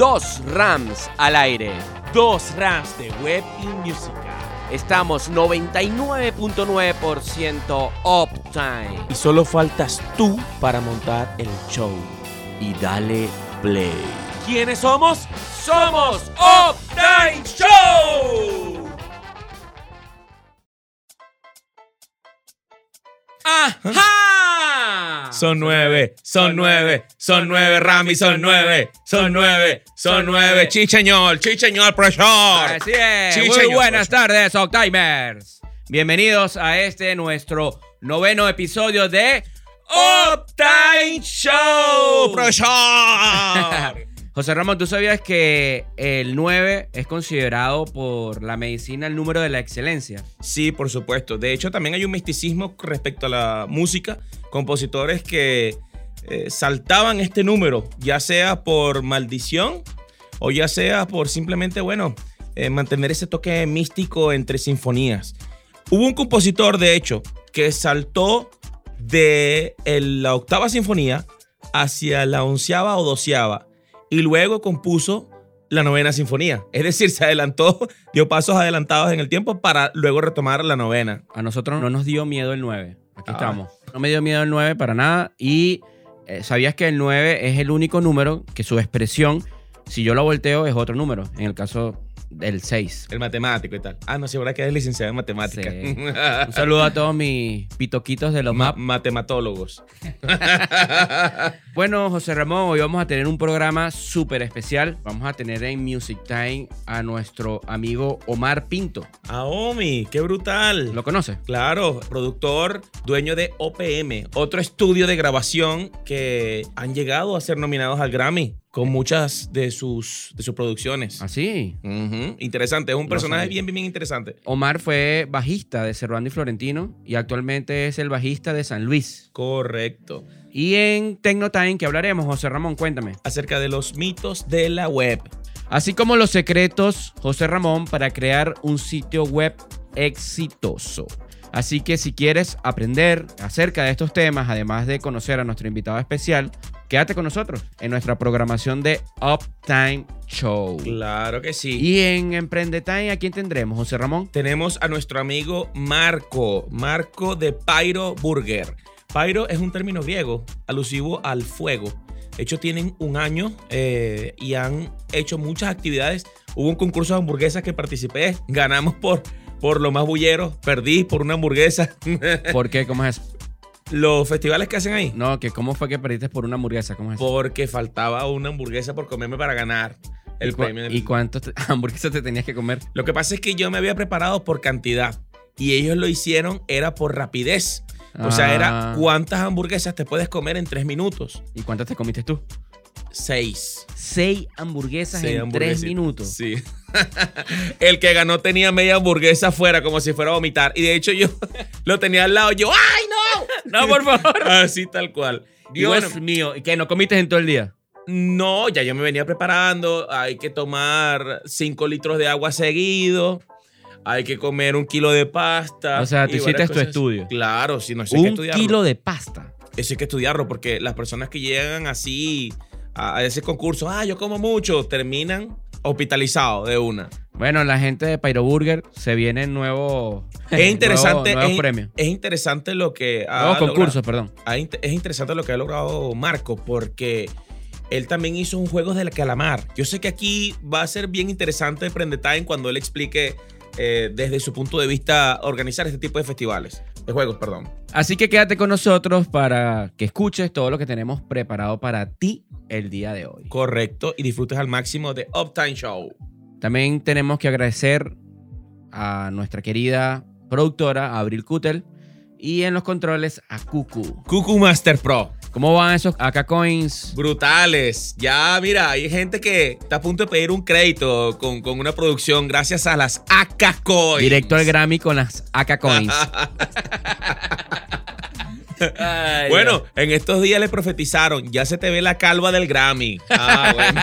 dos Rams al aire. Dos Rams de web y música. Estamos 99.9% uptime. Y solo faltas tú para montar el show. Y dale play. ¿Quiénes somos? Somos Uptime Show. ¡Ajá! Son nueve, son nueve, son nueve, Rami, son nueve, son nueve, son nueve. Chicheñol, chicheñol, profesor. Así es. Muy buenas tardes, Octimers. Bienvenidos a este nuestro noveno episodio de Uptime Show, profesor. José Ramón, ¿tú sabías que el 9 es considerado por la medicina el número de la excelencia? Sí, por supuesto. De hecho, también hay un misticismo respecto a la música. Compositores que eh, saltaban este número, ya sea por maldición o ya sea por simplemente, bueno, eh, mantener ese toque místico entre sinfonías. Hubo un compositor, de hecho, que saltó de la octava sinfonía hacia la onceava o doceava y luego compuso la novena sinfonía. Es decir, se adelantó, dio pasos adelantados en el tiempo para luego retomar la novena. A nosotros no nos dio miedo el 9. Aquí Ah. estamos. No me dio miedo el 9 para nada. Y eh, sabías que el 9 es el único número que su expresión, si yo lo volteo, es otro número. En el caso del 6. El matemático y tal. Ah, no, seguro que es licenciado en matemática. Sí. Un saludo a todos mis pitoquitos de los Ma- matematólogos. Bueno, José Ramón, hoy vamos a tener un programa súper especial. Vamos a tener en Music Time a nuestro amigo Omar Pinto. Aomi, qué brutal. ¿Lo conoces? Claro, productor, dueño de OPM, otro estudio de grabación que han llegado a ser nominados al Grammy con muchas de sus, de sus producciones. Así. Ujú, Interesante, es un personaje sabía. bien, bien, bien interesante. Omar fue bajista de Cervando y Florentino y actualmente es el bajista de San Luis. Correcto. Y en Tecnotime, que hablaremos, José Ramón, cuéntame. Acerca de los mitos de la web. Así como los secretos, José Ramón, para crear un sitio web exitoso. Así que si quieres aprender acerca de estos temas, además de conocer a nuestro invitado especial, quédate con nosotros en nuestra programación de Uptime Show. Claro que sí. Y en Emprende Time, ¿a quién tendremos, José Ramón? Tenemos a nuestro amigo Marco, Marco de Pyro Burger. Pyro es un término griego alusivo al fuego. De hecho, tienen un año eh, y han hecho muchas actividades. Hubo un concurso de hamburguesas que participé. Ganamos por, por lo más bullero. Perdí por una hamburguesa. ¿Por qué? ¿Cómo es eso? Los festivales que hacen ahí. No, que cómo fue que perdiste por una hamburguesa, ¿cómo es eso? Porque faltaba una hamburguesa por comerme para ganar el ¿Y, premio. del- ¿Y cuántas te- hamburguesas te tenías que comer? Lo que pasa es que yo me había preparado por cantidad y ellos lo hicieron era por rapidez. O sea, era Ah. cuántas hamburguesas te puedes comer en tres minutos. ¿Y cuántas te comiste tú? Seis. Seis hamburguesas Seis en tres minutos. Sí. El que ganó tenía media hamburguesa afuera como si fuera a vomitar. Y de hecho yo lo tenía al lado. Yo, ¡ay, no! No, por favor. Así tal cual. Dios bueno, mío. ¿Y qué? ¿No comiste en todo el día? no, ya yo me venía preparando. Hay que tomar cinco litros de agua seguido. Hay que comer un kilo de pasta. O sea, tú y hiciste tu estudio. Claro, si no sé Un estudiarlo. kilo de pasta. Eso hay que estudiarlo porque las personas que llegan así a, a ese concurso, ah, yo como mucho, terminan hospitalizados de una. Bueno, la gente de Pyro Burger se viene nuevo. Es interesante, nuevos es, premios. es interesante lo que ha Nuevos concursos, logrado- perdón. es interesante lo que ha logrado Marco porque él también hizo un juego del calamar. Yo sé que aquí va a ser bien interesante Prende Time cuando él explique eh, desde su punto de vista organizar este tipo de festivales, de juegos, perdón. Así que quédate con nosotros para que escuches todo lo que tenemos preparado para ti el día de hoy. Correcto, y disfrutes al máximo de Uptime Show. También tenemos que agradecer a nuestra querida productora, Abril Cutel, y en los controles a Cucu. Cuckoo Master Pro. ¿Cómo van esos AK Coins? Brutales. Ya, mira, hay gente que está a punto de pedir un crédito con, con una producción gracias a las AK Coins. Directo al Grammy con las AK Coins. Ay, Bueno, en estos días le profetizaron, ya se te ve la calva del Grammy. Ah, bueno.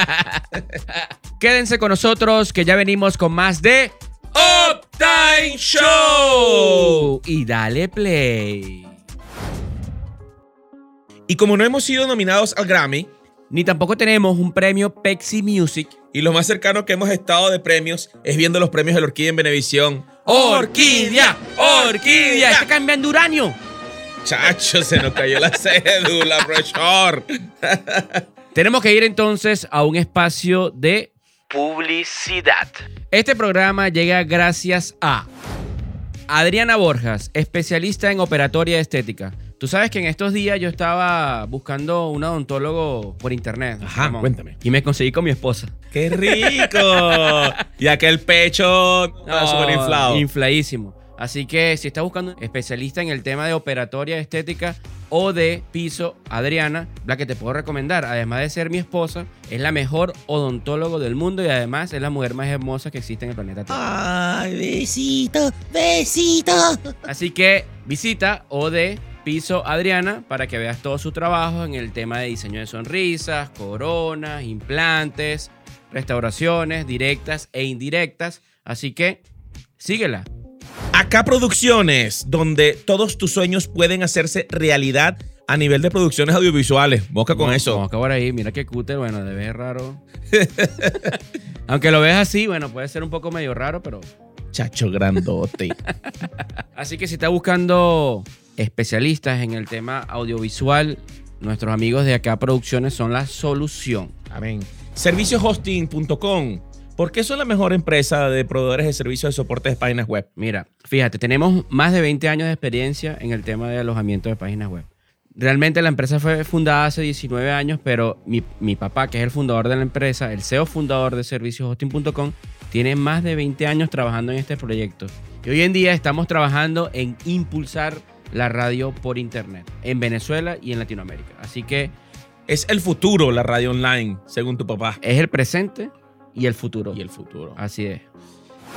Quédense con nosotros que ya venimos con más de Uptime Show. Y dale play. Y como no hemos sido nominados al Grammy, Ni tampoco tenemos un premio Pepsi Music. Y lo más cercano que hemos estado de premios es viendo los premios de la Orquídea en Venevisión. ¡Orquídea! ¡Orquídea! ¡Está cambiando uranio! Chacho, se nos cayó la cédula, profesor. Tenemos que ir entonces a un espacio de publicidad. Este programa llega gracias a Adriana Borjas, especialista en operatoria estética. Tú sabes que en estos días yo estaba buscando un odontólogo por internet. Ajá, Ramón, cuéntame. Y me conseguí con mi esposa. ¡Qué rico! y aquel pecho está súper inflado. Infladísimo. Así que si estás buscando un especialista en el tema de operatoria estética o de piso, Adriana, la que te puedo recomendar, además de ser mi esposa, es la mejor odontólogo del mundo y además es la mujer más hermosa que existe en el planeta Tierra. Ay, besito, besito. Así que visita o de Piso Adriana para que veas todo su trabajo en el tema de diseño de sonrisas, coronas, implantes, restauraciones directas e indirectas. Así que síguela. Acá Producciones, donde todos tus sueños pueden hacerse realidad a nivel de producciones audiovisuales. Boca con eso. Vamos a acabar ahí. Mira qué cúter. Bueno, de ver raro. Aunque lo ves así, bueno, puede ser un poco medio raro, pero. Chacho grandote. Así que si estás buscando especialistas en el tema audiovisual, nuestros amigos de acá Producciones son la solución. Amén. Servicioshosting.com. ¿Por qué son la mejor empresa de proveedores de servicios de soporte de páginas web? Mira, fíjate, tenemos más de 20 años de experiencia en el tema de alojamiento de páginas web. Realmente la empresa fue fundada hace 19 años, pero mi, mi papá, que es el fundador de la empresa, el CEO fundador de servicioshosting.com, tiene más de 20 años trabajando en este proyecto. Y hoy en día estamos trabajando en impulsar la radio por internet en Venezuela y en Latinoamérica. Así que Es el futuro la radio online, según tu papá. es el presente y el futuro. Y el futuro. Así es.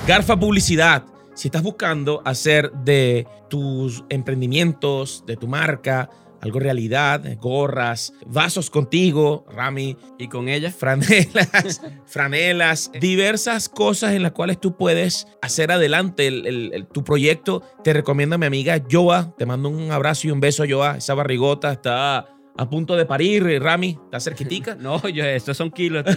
Garfa Publicidad. Si estás buscando hacer de tus emprendimientos, de tu marca, algo realidad, gorras, vasos contigo, Rami, Y con ella, franelas, franelas, diversas cosas en las cuales tú puedes hacer adelante el- el- el- tu proyecto. Te recomiendo a mi amiga Joa. Te mando un abrazo y un beso, Joa. Esa barrigota está a punto de parir, Rami. Está cerquitica. no, yo, estos son kilos.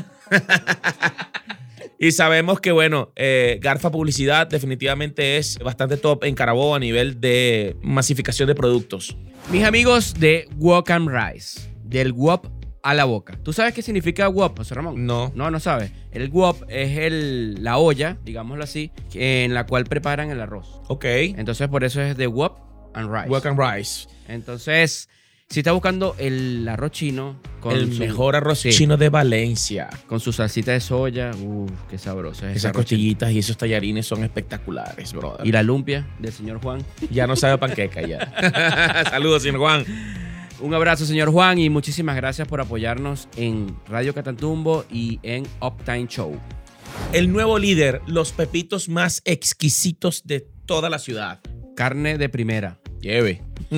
Y sabemos que, bueno, eh, Garfa Publicidad definitivamente es bastante top en Carabobo a nivel de masificación de productos. Mis amigos de Walk and Rice, del WOP a la boca. ¿Tú sabes qué significa WOP, José Ramón? No. No, no sabes. El WOP es el, la olla, digámoslo así, en la cual preparan el arroz. Ok. Entonces, por eso es de WOP and Rice. Walk and Rice. Entonces, si estás buscando el arroz chino con el su- mejor arroz sí, chino de Valencia. con su salsita de soya, uff, qué sabroso es Esas chino. costillitas y esos tallarines son espectaculares, brother. Y la lumpia del señor Juan. ya no sabe panqueca ya. Saludos, señor Juan. Un abrazo, señor Juan, y muchísimas gracias por apoyarnos en Radio Catantumbo y en Uptime Show. El nuevo líder, los pepitos más exquisitos de toda la ciudad. Carne de primera. Lleve.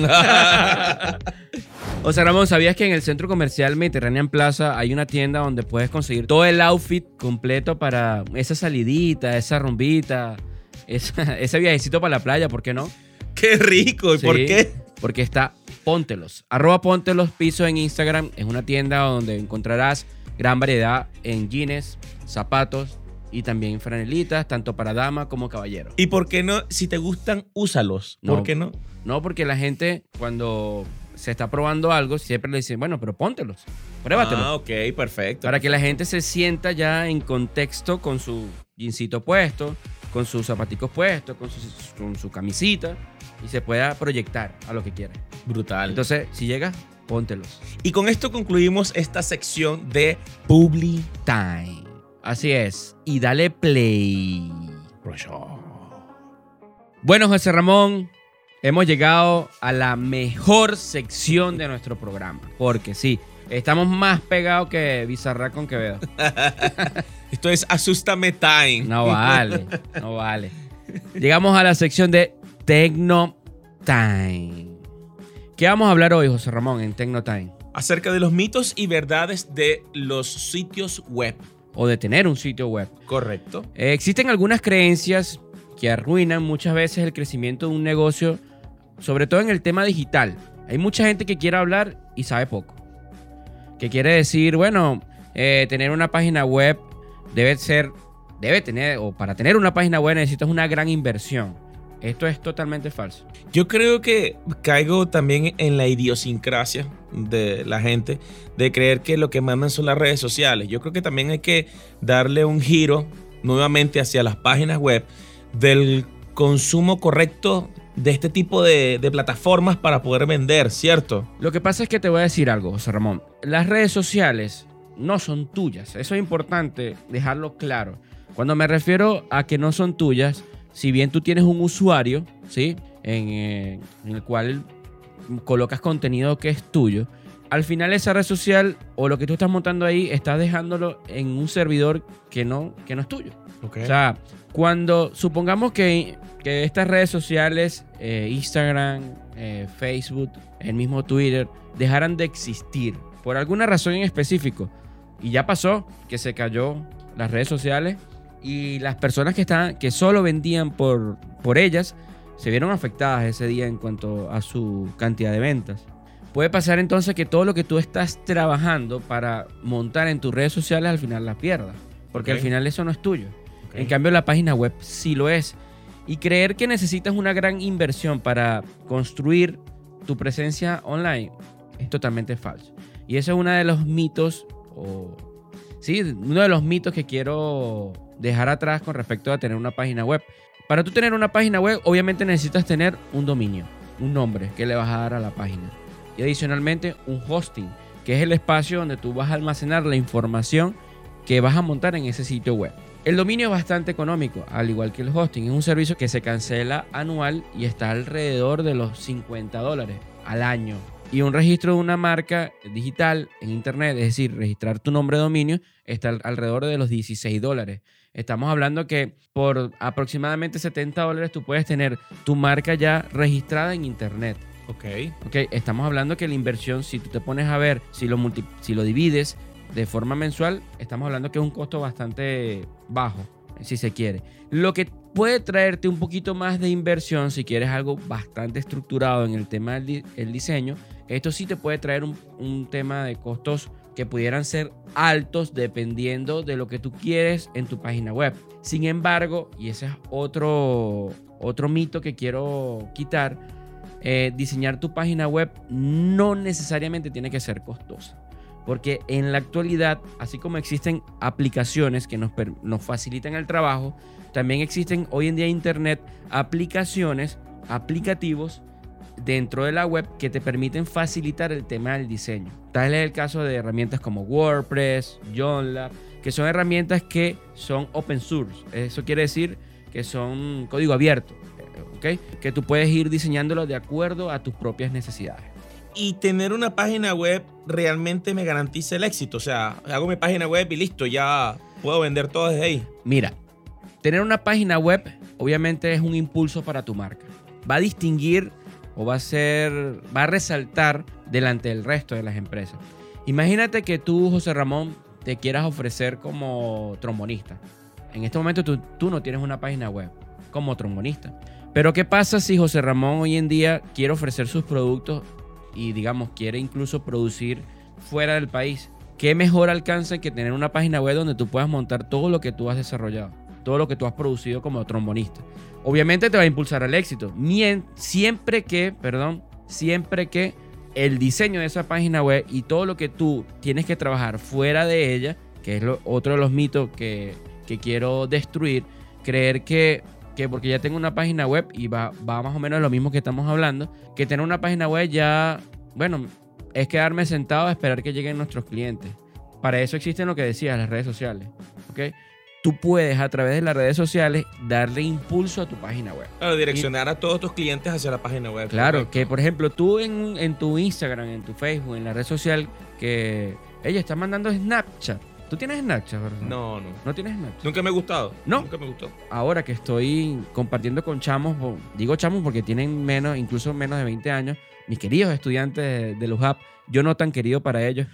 O sea, Ramón, ¿sabías que en el centro comercial Mediterranean Plaza hay una tienda donde puedes conseguir todo el outfit completo para esa salidita, esa rumbita, esa- ese viajecito para la playa, ¿por qué no? Qué rico. ¿Y por qué? Porque está Póntelos. Arroba Póntelos Piso en Instagram. Es una tienda donde encontrarás gran variedad en jeans, zapatos y también franelitas, tanto para dama como caballero. ¿Y por qué no? Si te gustan, úsalos. ¿Por qué no? No, porque la gente cuando se está probando algo siempre le dicen, bueno, pero póntelos, pruébatelos. Ah, ok, perfecto. Para que la gente se sienta ya en contexto con su jeansito puesto, con sus zapaticos puestos, con su, con su camisita y se pueda proyectar a lo que quiera. Brutal. Entonces, si llegas, póntelos. y con esto concluimos esta sección de Publi Time. Así es. Y dale play. Bueno, José Ramón, hemos llegado a la mejor sección de nuestro programa. Porque sí, estamos más pegados que Bizarra con Quevedo. Esto es Asústame Time. No vale, no vale. Llegamos a la sección de Tecno Time. ¿Qué vamos a hablar hoy, José Ramón, en Tecno Time? Acerca de los mitos y verdades de los sitios web. O de tener un sitio web. Correcto. Eh, existen algunas creencias que arruinan muchas veces el crecimiento de un negocio, sobre todo en el tema digital. Hay mucha gente que quiere hablar y sabe poco. que quiere decir, bueno, eh, tener una página web debe ser, debe tener, o para tener una página web necesitas una gran inversión. Esto es totalmente falso. Yo creo que caigo también en la idiosincrasia de la gente de creer que lo que mandan son las redes sociales. Yo creo que también hay que darle un giro nuevamente hacia las páginas web del consumo correcto de este tipo de, de plataformas para poder vender, ¿cierto? Lo que pasa es que te voy a decir algo, José Ramón. Las redes sociales no son tuyas. Eso es importante dejarlo claro. Cuando me refiero a que no son tuyas, si bien tú tienes un usuario, ¿sí? En, eh, en el cual colocas contenido que es tuyo, al final esa red social o lo que tú estás montando ahí, estás dejándolo en un servidor que no, que no es tuyo. Ok. O sea, cuando supongamos que, que estas redes sociales, eh, Instagram, eh, Facebook, el mismo Twitter, dejaran de existir por alguna razón en específico, y ya pasó que se cayó las redes sociales y las personas que, estaban, que solo vendían por, por ellas se vieron afectadas ese día en cuanto a su cantidad de ventas. Puede pasar entonces que todo lo que tú estás trabajando para montar en tus redes sociales al final las pierdas, porque al final eso no es tuyo. En cambio, la página web sí lo es. Y creer que necesitas una gran inversión para construir tu presencia online es totalmente falso. Y eso es uno de los mitos, o sí, uno de los mitos que quiero dejar atrás con respecto a tener una página web. Para tú tener una página web, obviamente necesitas tener un dominio, un nombre que le vas a dar a la página. Y adicionalmente, un hosting, que es el espacio donde tú vas a almacenar la información que vas a montar en ese sitio web. El dominio es bastante económico, al igual que el hosting. Es un servicio que se cancela anual y está alrededor de los 50 dólares al año. Y un registro de una marca digital en internet, es decir, registrar tu nombre de dominio, está al- alrededor de los 16 dólares. Estamos hablando que por aproximadamente 70 dólares tú puedes tener tu marca ya registrada en internet. Ok. Ok, estamos hablando que la inversión, si tú te pones a ver, si lo, multi- si lo divides de forma mensual, estamos hablando que es un costo bastante bajo, si se quiere. Lo que puede traerte un poquito más de inversión, si quieres algo bastante estructurado en el tema del el diseño, esto sí te puede traer un, un tema de costos que pudieran ser altos dependiendo de lo que tú quieres en tu página web. Sin embargo, y ese es otro, otro mito que quiero quitar, eh, diseñar tu página web no necesariamente tiene que ser costosa. Porque en la actualidad, así como existen aplicaciones que nos, nos facilitan el trabajo, también existen hoy en día Internet aplicaciones, aplicativos dentro de la web que te permiten facilitar el tema del diseño. Tal es el caso de herramientas como WordPress, JohnLab, que son herramientas que son open source. Eso quiere decir que son código abierto, ¿ok? Que tú puedes ir diseñándolo de acuerdo a tus propias necesidades. Y tener una página web realmente me garantiza el éxito. O sea, hago mi página web y listo, ya puedo vender todo desde ahí. Mira, tener una página web obviamente es un impulso para tu marca. Va a distinguir o va a ser, va a resaltar delante del resto de las empresas. Imagínate que tú, José Ramón, te quieras ofrecer como trombonista. En este momento tú, tú no tienes una página web como trombonista. Pero ¿qué pasa si José Ramón hoy en día quiere ofrecer sus productos y digamos quiere incluso producir fuera del país? ¿Qué mejor alcance que tener una página web donde tú puedas montar todo lo que tú has desarrollado? Todo lo que tú has producido como trombonista. Obviamente te va a impulsar al éxito. Siempre que, perdón, siempre que el diseño de esa página web y todo lo que tú tienes que trabajar fuera de ella, que es otro de los mitos que, que quiero destruir, creer que, que porque ya tengo una página web y va, va más o menos lo mismo que estamos hablando, que tener una página web ya, bueno, es quedarme sentado a esperar que lleguen nuestros clientes. Para eso existen lo que decías, las redes sociales. ¿ok? Tú puedes a través de las redes sociales darle impulso a tu página web. Claro, direccionar a todos tus clientes hacia la página web. Claro, correcto. que por ejemplo tú en, en tu Instagram, en tu Facebook, en la red social, que ella está mandando Snapchat. ¿Tú tienes Snapchat, verdad? No, no. ¿No tienes Snapchat? Nunca me ha gustado. No. Nunca me gustó. Ahora que estoy compartiendo con chamos, digo chamos porque tienen menos, incluso menos de 20 años, mis queridos estudiantes de, Lujap, yo no tan querido para ellos.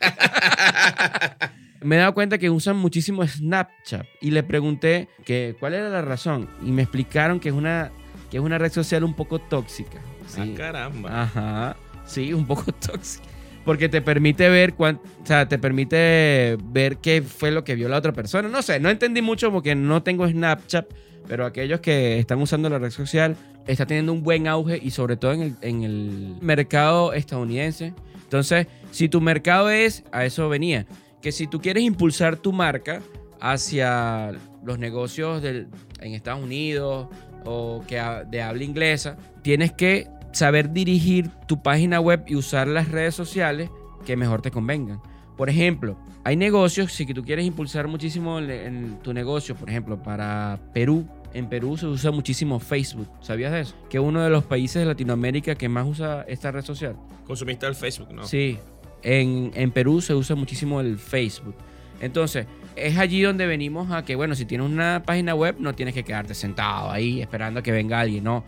me he dado cuenta que usan muchísimo Snapchat y le pregunté que cuál era la razón y me explicaron que es una, que es una red social un poco tóxica. Ah, caramba. Ajá, sí, un poco tóxica. Porque te permite ver cuán- o sea, te permite ver qué fue lo que vio la otra persona. No sé, no entendí mucho porque no tengo Snapchat, pero aquellos que están usando la red social está teniendo un buen auge y sobre todo en el, en el mercado estadounidense. Entonces, si tu mercado es, a eso venía, que si tú quieres impulsar tu marca hacia los negocios del- en Estados Unidos o que de habla inglesa, tienes que saber dirigir tu página web y usar las redes sociales que mejor te convengan. Por ejemplo, hay negocios, si que tú quieres impulsar muchísimo en, en tu negocio, por ejemplo, para Perú, en Perú se usa muchísimo Facebook. ¿Sabías de eso? Que es uno de los países de Latinoamérica que más usa esta red social. Consumiste el Facebook, ¿no? Sí, en, en Perú se usa muchísimo el Facebook. Entonces, es allí donde venimos a que, bueno, si tienes una página web, no tienes que quedarte sentado ahí esperando a que venga alguien, no.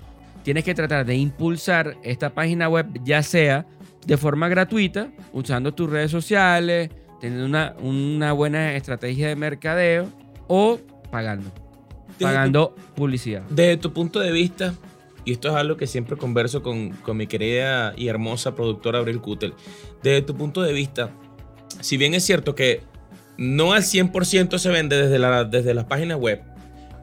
Tienes que tratar de impulsar esta página web, ya sea de forma gratuita, usando tus redes sociales, teniendo una, una buena estrategia de mercadeo o pagando. Pagando publicidad. Desde tu punto de vista, y esto es algo que siempre converso con, con mi querida y hermosa productora Abril Kutel, desde tu punto de vista, si bien es cierto que no al 100% se vende desde, la, desde las páginas web,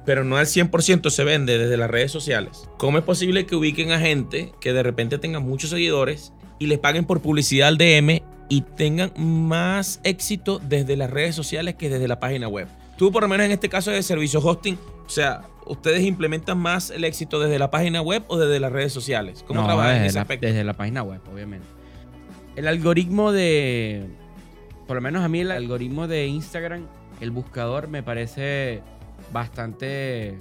pero no al 100% se vende desde las redes sociales, ¿cómo es posible que ubiquen a gente que de repente tenga muchos seguidores y les paguen por publicidad al DM y tengan más éxito desde las redes sociales que desde la página web? Tú, por lo menos en este caso de servicio hosting, o sea, ¿ustedes implementan más el éxito desde la página web o desde las redes sociales? ¿Cómo No, trabajan en ese la, aspecto? desde la página web, obviamente. El algoritmo de. Por lo menos a mí, el algoritmo de Instagram, el buscador, me parece bastante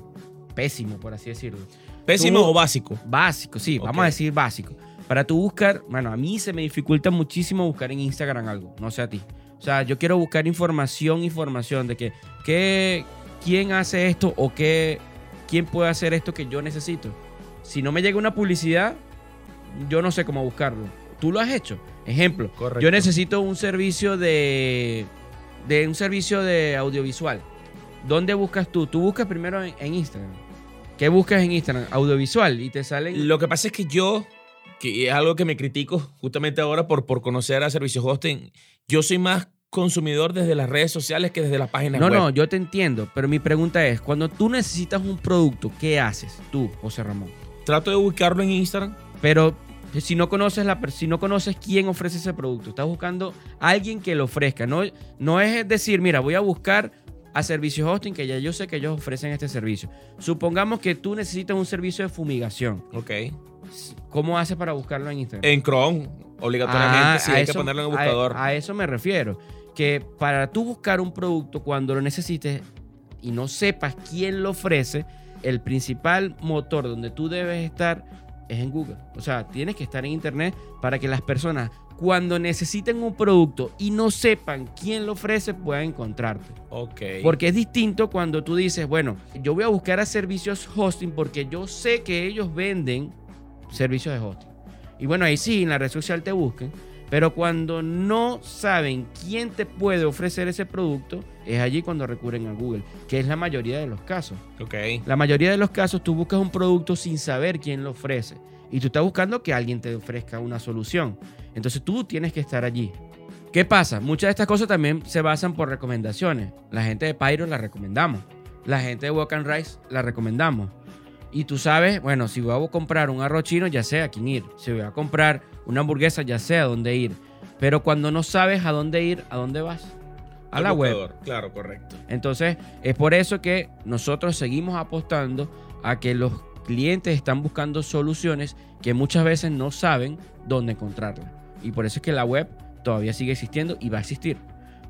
pésimo, por así decirlo. ¿Pésimo tú- o básico? Básico, sí, vamos a decir básico. Para tú buscar, bueno, a mí se me dificulta muchísimo buscar en Instagram algo, no sé a ti. O sea, yo quiero buscar información, información de que, que quién hace esto o qué, quién puede hacer esto que yo necesito. Si no me llega una publicidad, yo no sé cómo buscarlo. Tú lo has hecho. Ejemplo, Correcto. yo necesito un servicio de, de un servicio de audiovisual. ¿Dónde buscas tú? Tú buscas primero en, en Instagram. ¿Qué buscas en Instagram? Audiovisual y te salen Lo que pasa es que yo, que es algo que me critico justamente ahora por, por conocer a servicios hosting, yo soy más consumidor desde las redes sociales que desde las páginas No, web. no, yo te entiendo, pero mi pregunta es, cuando tú necesitas un producto, ¿qué haces tú, José Ramón? Trato de buscarlo en Instagram. Pero si no conoces la si no conoces quién ofrece ese producto, estás buscando a alguien que lo ofrezca, no no es decir, mira, voy a buscar a servicios hosting que ya yo sé que ellos ofrecen este servicio. Supongamos que tú necesitas un servicio de fumigación. Ok. ¿Cómo haces para buscarlo en Instagram? En Chrome, obligatoriamente, Ah, a hay que ponerlo en el a- buscador. A, eso me refiero. Que para tú buscar un producto cuando lo necesites y no sepas quién lo ofrece, el principal motor donde tú debes estar es en Google. O sea, tienes que estar en Internet para que las personas cuando necesiten un producto y no sepan quién lo ofrece puedan encontrarte. ok. Porque es distinto cuando tú dices, bueno, yo voy a buscar a servicios hosting porque yo sé que ellos venden servicios de hosting. Y bueno, ahí sí, en la red social te busquen. Pero cuando no saben quién te puede ofrecer ese producto, es allí cuando recurren a Google, que es la mayoría de los casos. La mayoría de los casos tú buscas un producto sin saber quién lo ofrece. Y tú estás buscando que alguien te ofrezca una solución. Entonces tú tienes que estar allí. ¿Qué pasa? Muchas de estas cosas también se basan por recomendaciones. La gente de Pyro la recomendamos. La gente de Walk and Rice la recomendamos. Y tú sabes, bueno, si voy a comprar un arroz chino, ya sé a quién ir. Si voy a comprar una hamburguesa, ya sé a dónde ir. Pero cuando no sabes a dónde ir, ¿a dónde vas? A la web. buscador, Claro, correcto. Entonces, es por eso que nosotros seguimos apostando a que los clientes están buscando soluciones que muchas veces no saben dónde encontrarlas. Y por eso es que la web todavía sigue existiendo y va a existir.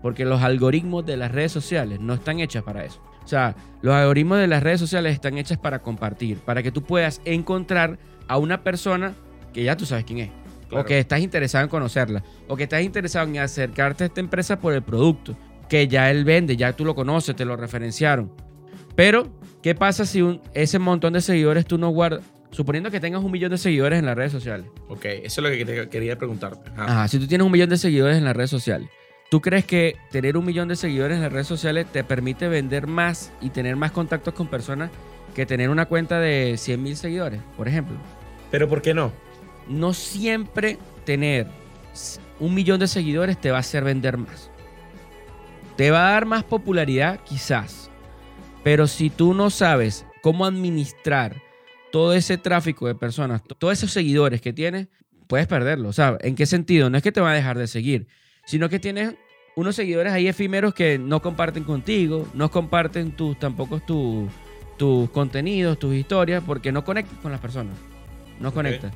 Porque los algoritmos de las redes sociales no están hechas para eso. O sea, los algoritmos de las redes sociales están hechas para compartir, para que tú puedas encontrar a una persona que ya tú sabes quién es. Claro. O que estás interesado en conocerla. O que estás interesado en acercarte a esta empresa por el producto. Que ya él vende, ya tú lo conoces, te lo referenciaron. Pero, ¿qué pasa si un- ese montón de seguidores tú no guardas? Suponiendo que tengas un millón de seguidores en las redes sociales. Ok, eso es lo que te quería preguntarte. Ajá. Ajá, si tú tienes un millón de seguidores en las redes sociales, ¿tú crees que tener un millón de seguidores en las redes sociales te permite vender más y tener más contactos con personas que tener una cuenta de 100 mil seguidores, por ejemplo? Pero ¿por qué no? No siempre tener un millón de seguidores te va a hacer vender más. Te va a dar más popularidad, quizás. Pero si tú no sabes cómo administrar todo ese tráfico de personas, todos esos seguidores que tienes, puedes perderlo. O sea, ¿en qué sentido? No es que te van a dejar de seguir, sino que tienes unos seguidores ahí efímeros que no comparten contigo, no comparten tus, tampoco tus, tus contenidos, tus historias, porque no conectas con las personas. No conectas.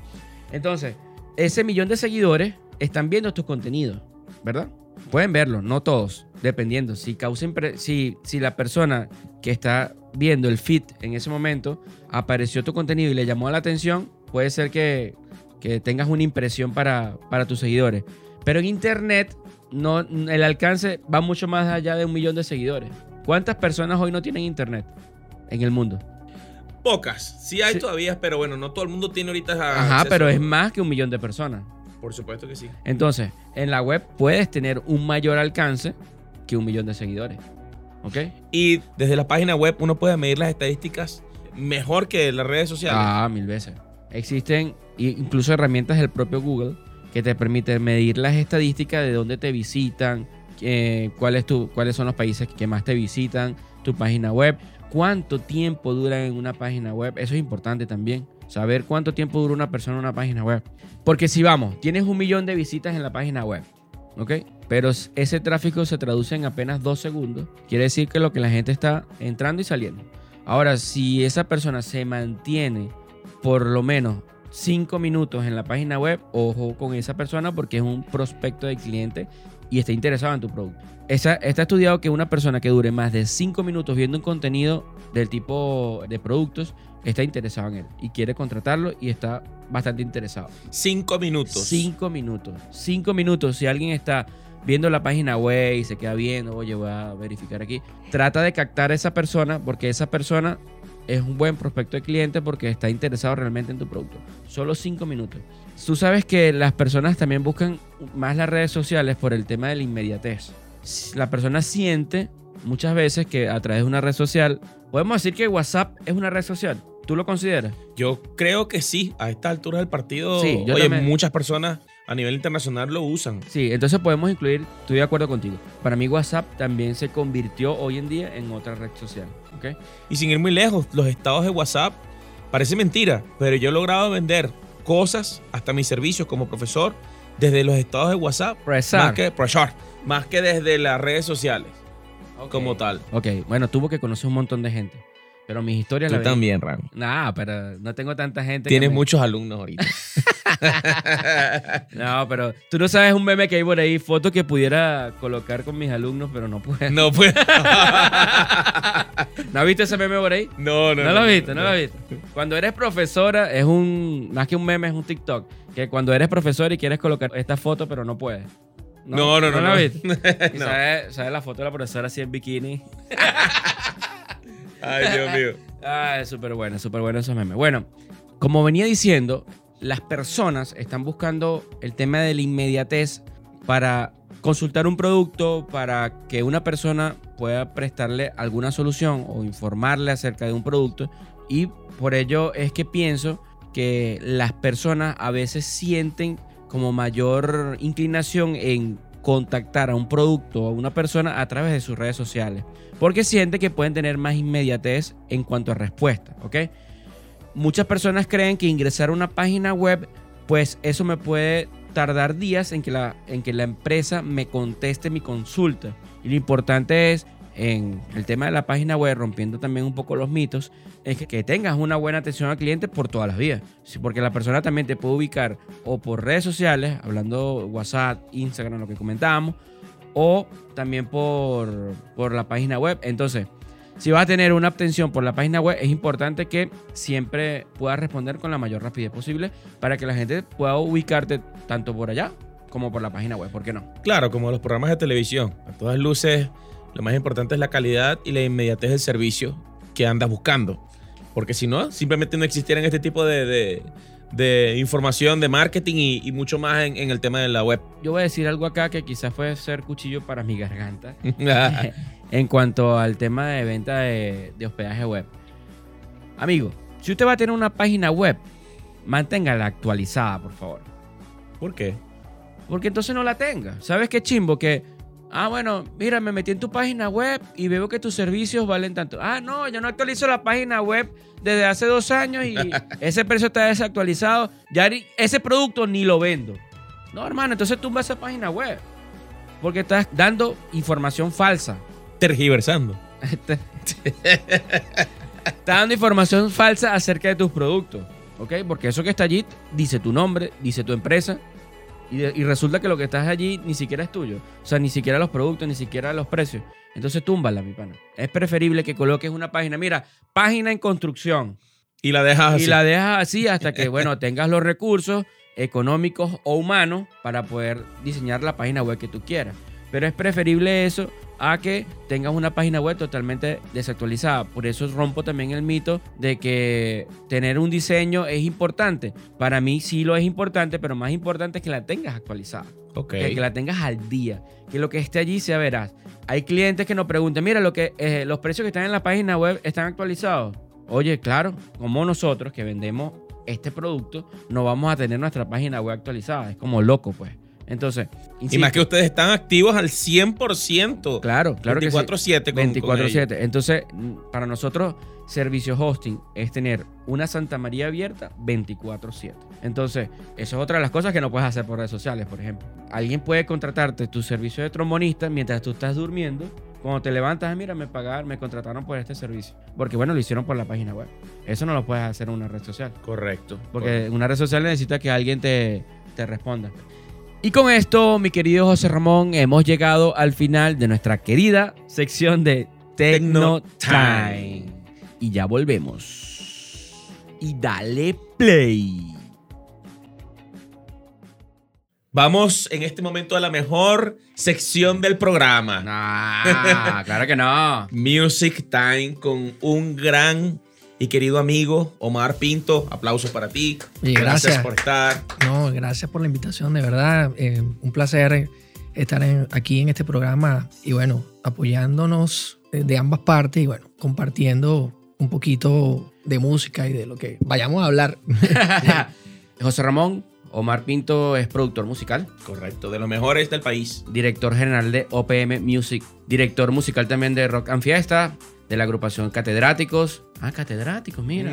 Entonces, ese millón de seguidores están viendo tus contenidos, ¿verdad? Pueden verlo, no todos, dependiendo. Si, causa si, si la persona que está viendo el feed en ese momento apareció tu contenido y le llamó la atención, puede ser que, que tengas una impresión para, para tus seguidores. Pero en internet, no, el alcance va mucho más allá de un millón de seguidores. ¿Cuántas personas hoy no tienen internet en el mundo? Pocas. Sí hay Sí. todavía, pero bueno, no todo el mundo tiene ahorita Ajá, pero es más que un millón de personas. Por supuesto que sí. Entonces, en la web puedes tener un mayor alcance que un millón de seguidores. ¿Ok? Y desde la página web uno puede medir las estadísticas mejor que las redes sociales. Ah, mil veces. Existen incluso herramientas del propio Google que te permiten medir las estadísticas de dónde te visitan, eh, cuáles son los países que más te visitan, tu página web, cuánto tiempo dura en una página web. Eso es importante también. Saber cuánto tiempo dura una persona en una página web. Porque si vamos, tienes un millón de visitas en la página web, ¿ok? Pero ese tráfico se traduce en apenas dos segundos. Quiere decir que lo que la gente está entrando y saliendo. Ahora, si esa persona se mantiene por lo menos 5 minutos en la página web, ojo con esa persona porque es un prospecto de cliente y está interesado en tu producto. Esa- está estudiado que una persona que dure más de 5 minutos viendo un contenido del tipo de productos está interesado en él y quiere contratarlo y está bastante interesado. Cinco minutos. 5 minutos. 5 minutos. Si alguien está viendo la página web y se queda viendo, oye, voy a verificar aquí, trata de captar a esa persona porque esa persona es un buen prospecto de cliente porque está interesado realmente en tu producto. Solo 5 minutos. Tú sabes que las personas también buscan más las redes sociales por el tema de la inmediatez. La persona siente muchas veces que a través de una red social, podemos decir que WhatsApp es una red social. ¿Tú lo consideras? Yo creo que sí. A esta altura del partido, Sí, yo oye, también. muchas personas a nivel internacional lo usan. Sí, entonces podemos incluir, estoy de acuerdo contigo. Para mí WhatsApp también se convirtió hoy en día en otra red social. ¿ok? Y sin ir muy lejos, los estados de WhatsApp, parece mentira, pero yo he logrado vender cosas, hasta mis servicios como profesor, desde los estados de WhatsApp, más que, más que desde las redes sociales como tal. Ok, bueno, tuvo que conocer un montón de gente. Pero mis historias Tú la también, Ram. Nah, pero no tengo tanta gente. que Tienes me- muchos alumnos ahorita. No, pero tú no sabes un meme que hay por ahí, foto que pudiera colocar con mis alumnos, pero no puedo. no, pues. ¿No has visto ese meme por ahí? no, no. No, lo has visto, no, lo has visto. Cuando eres profesora, es un. Más que un meme, es un TikTok. Que cuando eres profesor y quieres colocar esta foto, pero no puedes. No, no, no. no. has visto. Y No. ¿Sabes, sabes la foto de la profesora así en bikini? Ay, Dios mío. Ah, súper bueno, súper bueno esos memes. Bueno, como venía diciendo, las personas están buscando el tema de la inmediatez para consultar un producto, para que una persona pueda prestarle alguna solución o informarle acerca de un producto. Y por ello es que pienso que las personas a veces sienten como mayor inclinación en contactar a un producto o a una persona a través de sus redes sociales. Porque sienten que pueden tener más inmediatez en cuanto a respuesta, ¿ok? Muchas personas creen que ingresar a una página web, pues eso me puede tardar días en que la, en que la empresa me conteste mi consulta. Y lo importante es, en el tema de la página web, rompiendo también un poco los mitos, es que, tengas una buena atención al cliente por todas las vías. Porque la persona también te puede ubicar o por redes sociales, hablando WhatsApp, Instagram, lo que comentábamos, o también por, por la página web. Entonces, si vas a tener una atención por la página web, es importante que siempre puedas responder con la mayor rapidez posible para que la gente pueda ubicarte tanto por allá como por la página web. ¿Por qué no? Claro, como los programas de televisión. A todas luces, lo más importante es la calidad y la inmediatez del servicio que andas buscando. Porque si no, simplemente no existieran este tipo de, de- de información, de marketing y, y mucho más en, en el tema de la web. Yo voy a decir algo acá que quizás puede ser cuchillo para mi garganta en cuanto al tema de venta de, de hospedaje web. Amigo, si usted va a tener una página web, manténgala actualizada, por favor. ¿Por qué? porque entonces no la tengas. ¿Sabes qué chimbo? Que, ah, bueno, mira, me metí en tu página web y veo que tus servicios valen tanto. Ah, no, yo no actualizo la página web desde hace dos años y ese precio está desactualizado. Ya ni- ese producto ni lo vendo. No, hermano, entonces tumba esa página web. Porque estás dando información falsa. Tergiversando. Está dando información falsa acerca de tus productos. ¿Ok? Porque eso que está allí dice tu nombre, dice tu empresa. Y, de- y resulta que lo que estás allí ni siquiera es tuyo. O sea, ni siquiera los productos, ni siquiera los precios. Entonces túmbala, mi pana. Es preferible que coloques una página. Mira, página en construcción. Y la dejas así. Y la dejas así hasta que, bueno, tengas los recursos económicos o humanos para poder diseñar la página web que tú quieras. Pero es preferible eso a que tengas una página web totalmente desactualizada. Por eso rompo también el mito de que tener un diseño es importante. Para mí sí lo es importante, pero más importante es que la tengas actualizada. Ok. Que, que la tengas al día. Que lo que esté allí sea veraz. Hay clientes que nos preguntan, mira, lo que, eh, los precios que están en la página web están actualizados. Oye, claro, como nosotros que vendemos este producto, no vamos a tener nuestra página web actualizada. Es como loco, pues. Entonces, Y más que ustedes están activos al 100%. Claro, claro que sí. 24/7 con- con ellos. 24/7. Entonces, para nosotros, servicio hosting es tener una Santa María abierta 24/7. Entonces, eso es otra de las cosas que no puedes hacer por redes sociales, por ejemplo. Alguien puede contratarte tu servicio de trombonista mientras tú estás durmiendo. Cuando te levantas, "Ah, mira, me pagaron, me contrataron por este servicio. Porque, bueno, lo hicieron por la página web. Eso no lo puedes hacer en una red social. Correcto. Porque una red social necesita que alguien te, te responda. Y con esto, mi querido José Ramón, hemos llegado al final de nuestra querida sección de Tecno Tecno Time. Y ya volvemos. Y dale play. Vamos en este momento a la mejor sección del programa. Nah, claro que no. Music Time con un gran y querido amigo, Omar Pinto. Aplausos para ti. Gracias. por estar. No, gracias por la invitación, de verdad. eh, un placer estar en- aquí en este programa y bueno, apoyándonos eh, de ambas partes y bueno, compartiendo un poquito de música y de lo que vayamos a hablar. José Ramón, Omar Pinto es productor musical. Correcto, de los mejores del país. director general de OPM Music, director musical también de Rock and Fiesta, de la agrupación Catedráticos. Ah, Catedráticos, mira.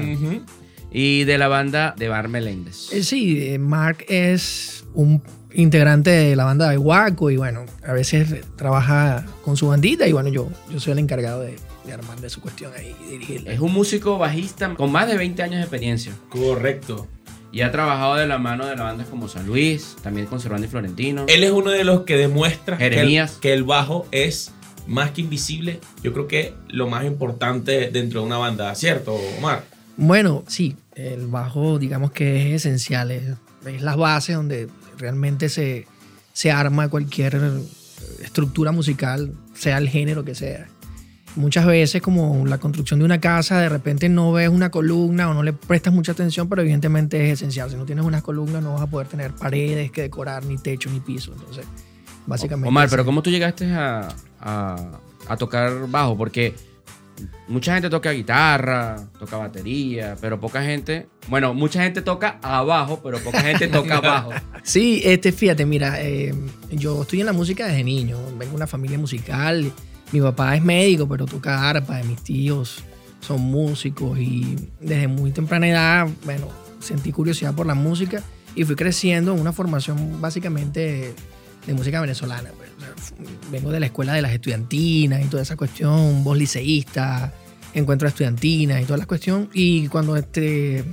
Y de la banda de Bar Meléndez. Eh, sí, eh, Mark es un integrante de la banda de Waco y bueno, a veces trabaja con su bandita y bueno, yo, yo soy el encargado de, de armar de su cuestión ahí y dirigirla. Es un músico bajista con más de 20 años de experiencia. Correcto. Y ha trabajado de la mano de las bandas como San Luis, también con Cervando y Florentino. Él es uno de los que demuestra que el, Jeremías. que el bajo es más que invisible. Yo creo que lo más importante dentro de una banda, ¿cierto, Omar? Bueno, sí, el bajo digamos que es esencial, es, es la base donde realmente se, se arma cualquier estructura musical, sea el género que sea. Muchas veces como la construcción de una casa, de repente no ves una columna o no le prestas mucha atención, pero evidentemente es esencial. Si no tienes unas columnas no vas a poder tener paredes que decorar, ni techo, ni piso. Entonces, básicamente... Omar, pero ¿cómo tú llegaste a, a- a tocar bajo? Porque mucha gente toca guitarra, toca batería, pero poca gente... Bueno, mucha gente toca abajo, pero poca gente toca abajo. Sí, este, fíjate, mira, eh, yo estoy en la música desde niño, vengo de una familia musical, mi papá es médico, pero toca arpa, mis tíos son músicos y desde muy temprana edad, bueno, sentí curiosidad por la música y fui creciendo en una formación básicamente de música venezolana. pues. Vengo de la escuela de las estudiantinas y toda esa cuestión, voz liceísta, encuentro de estudiantinas y toda la cuestión. Y cuando este,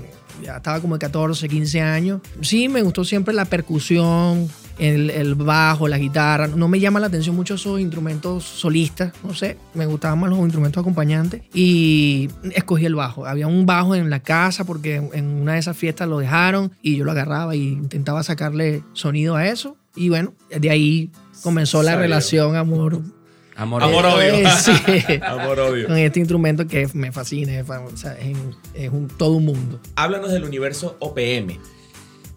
ya estaba como de 14, 15 años, sí me gustó siempre la percusión, el, el bajo, la guitarra. No me llama la atención mucho esos instrumentos solistas, no sé, me gustaban más los instrumentos acompañantes. Y escogí el bajo. Había un bajo en la casa porque en una de esas fiestas lo dejaron y yo lo agarraba y intentaba sacarle sonido a eso. Y bueno, de ahí comenzó la Salió. relación amor. Amor, Amor odio. Eh, sí. Amor odio. con este instrumento que me fascina, es, fa- o sea, es, es un, todo un mundo. Háblanos del universo OPM.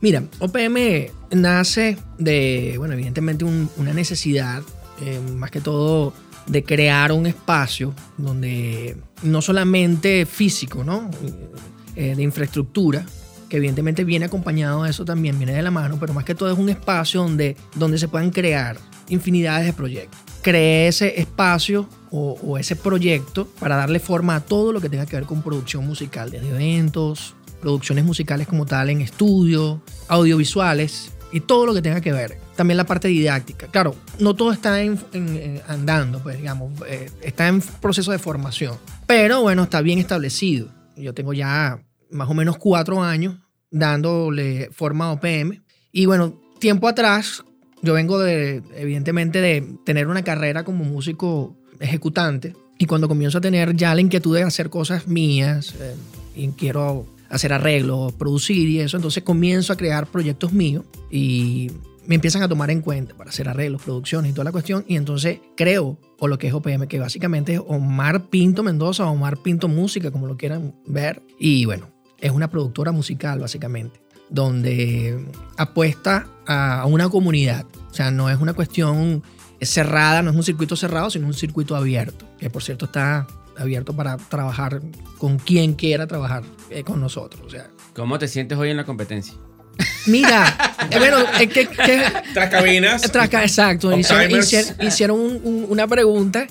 Mira, OPM nace de, bueno, evidentemente un- una necesidad, eh, más que todo, de crear un espacio donde no solamente físico, ¿no? Eh, de infraestructura, que evidentemente viene acompañado de eso también, viene de la mano, pero más que todo es un espacio donde, donde se puedan crear infinidades de proyectos. Creé ese espacio o, o ese proyecto para darle forma a todo lo que tenga que ver con producción musical, desde eventos, producciones musicales como tal en estudio, audiovisuales y todo lo que tenga que ver. También la parte didáctica. Claro, no todo está en- en- en- andando, pues digamos, eh, está en proceso de formación. Pero bueno, está bien establecido. Yo tengo ya más o menos cuatro años dándole forma a OPM. Y bueno, tiempo atrás, yo vengo de, evidentemente, de tener una carrera como músico ejecutante. Y cuando comienzo a tener ya la inquietud de hacer cosas mías, eh, y quiero hacer arreglos, producir y eso, entonces comienzo a crear proyectos míos y me empiezan a tomar en cuenta para hacer arreglos, producciones y toda la cuestión. Y entonces creo, o lo que es OPM, que básicamente es Omar Pinto Mendoza, Omar Pinto Música, como lo quieran ver. Y bueno, es una productora musical básicamente, donde apuesta a una comunidad. O sea, no es una cuestión cerrada, no es un circuito cerrado, sino un circuito abierto, que por cierto está abierto para trabajar con quien quiera trabajar eh, con nosotros. O sea, ¿Cómo te sientes hoy en la competencia? mira, eh, bueno, es que, que- Tras cabinas. tras exacto, hicieron, Uptimers. hicieron- hicieron un- un- una pregunta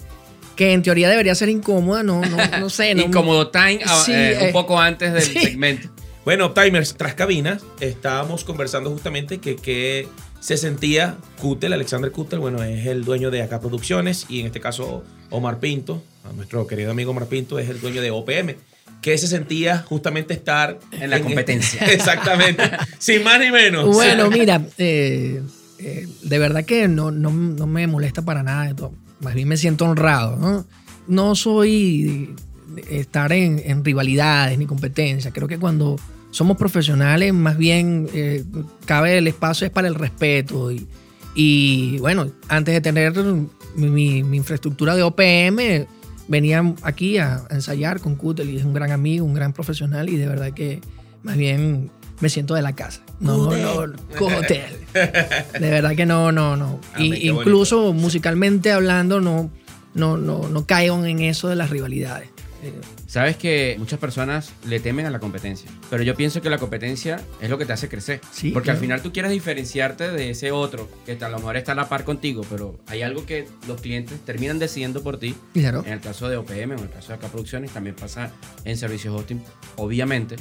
que en teoría debería ser incómoda, no, no, no sé. No, Incómodo Time, ah, Sí, eh, eh, un poco antes del sí. segmento. Bueno, Timers, tras cabinas, estábamos conversando justamente que, que se sentía Kutel, Alexander Kutel, bueno, es el dueño de Acá Producciones y en este caso Omar Pinto, a nuestro querido amigo Omar Pinto, es el dueño de OPM. Que se sentía justamente estar En la competencia. Exactamente, sin más ni menos. Bueno, mira, eh, eh, de verdad que no, no, no me molesta para nada de todo. Más bien me siento honrado. No, no soy estar en, en rivalidades ni competencias. Creo que cuando somos profesionales, más bien eh, cabe el espacio es para el respeto. Y, y, bueno, antes de tener mi, mi- infraestructura de OPM, venía aquí a, a ensayar con Kutel y es un gran amigo, un gran profesional y de verdad que más bien me siento de la casa. No, no, Kutel. De verdad que no, no, no. Amén, Y incluso musicalmente hablando, no, no, no, no caigo en eso de las rivalidades. Sabes que muchas personas le temen a la competencia, pero yo pienso que la competencia es lo que te hace crecer. Sí, Porque al final tú quieres diferenciarte de ese otro que a lo mejor está a la par contigo, pero hay algo que los clientes terminan decidiendo por ti. Claro. En el caso de OPM, en el caso de Acá Producciones, también pasa en servicios hosting, obviamente.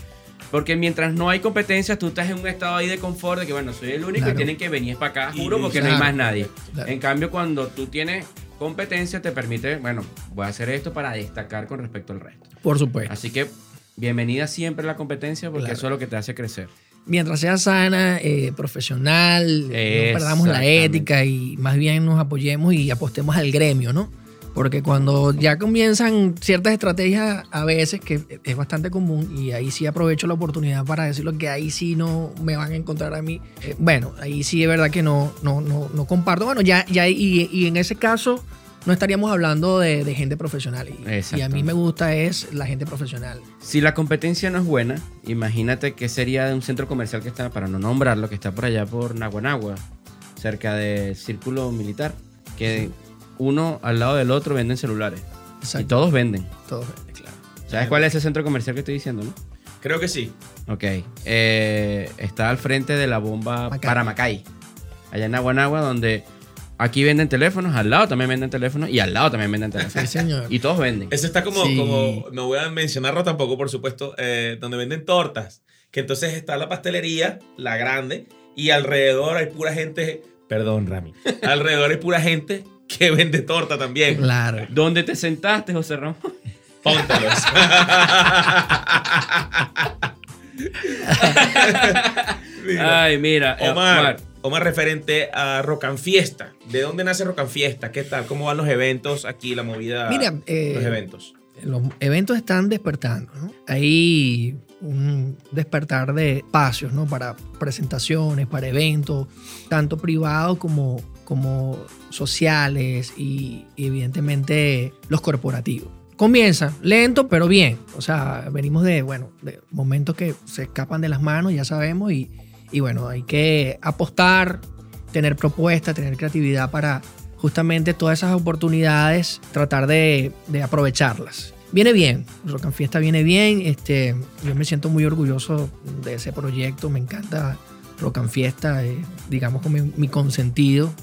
Porque mientras no hay competencias, tú estás en un estado ahí de confort de que, bueno, soy el único y Claro. tienen que venir para acá, Y- juro, porque no hay más nadie. Claro. En cambio, cuando tú tienes competencia, te permite, bueno, voy a hacer esto para destacar con respecto al resto. Por supuesto. Así que bienvenida siempre a la competencia porque eso es lo que te hace crecer. Mientras sea sana, eh, profesional, no perdamos la ética y más bien nos apoyemos y apostemos al gremio, ¿no? Porque cuando ya comienzan ciertas estrategias a veces, que es bastante común, y ahí sí aprovecho la oportunidad para decirlo que ahí sí no me van a encontrar a mí. eh, bueno, ahí sí es verdad que no, no, no, no comparto. Bueno, ya, ya y, y en ese caso no estaríamos hablando de, de gente profesional. Y, y a mí me gusta es la gente profesional. Si la competencia no es buena, imagínate que sería de un centro comercial que está, para no nombrarlo, que está por allá por Naguanagua, cerca del Círculo Militar, que uno al lado del otro venden celulares. Y Exacto. todos venden. Todo. ¿Sabes cuál es ese centro comercial que estoy diciendo, no? Creo que sí. Ok. Eh, está al frente de la bomba Macay. para Macay. Allá en Naguanagua, donde aquí venden teléfonos, al lado también venden teléfonos y al lado también venden Sí, teléfonos. señor. y todos venden. Ese está como, Sí. como, no voy a mencionarlo tampoco, por supuesto, eh, donde venden tortas. Que entonces está la pastelería, la grande, y alrededor hay pura gente, perdón, Rami, alrededor hay pura gente que vende torta también. Claro. ¿Dónde te sentaste, José Ramón? Póntelos. Mira, Ay, mira, eh, Omar, Omar, referente a Rocan Fiesta. ¿De dónde nace Rocan Fiesta? ¿Qué tal? ¿Cómo van los eventos aquí, la movida? Mira, eh, los eventos. los eventos están despertando, ¿no? Hay un despertar de espacios, ¿no? Para presentaciones, para eventos, tanto privados como, como sociales y, y evidentemente los corporativos. Comienza lento, pero bien. O sea, venimos de, bueno, de momentos que se escapan de las manos, ya sabemos, y, y bueno, hay que apostar, tener propuestas, tener creatividad para justamente todas esas oportunidades, tratar de, de aprovecharlas. Viene bien, Rock and Fiesta viene bien. Este, yo me siento muy orgulloso de ese proyecto. Me encanta Rock and Fiesta, eh, digamos como mi, mi consentido.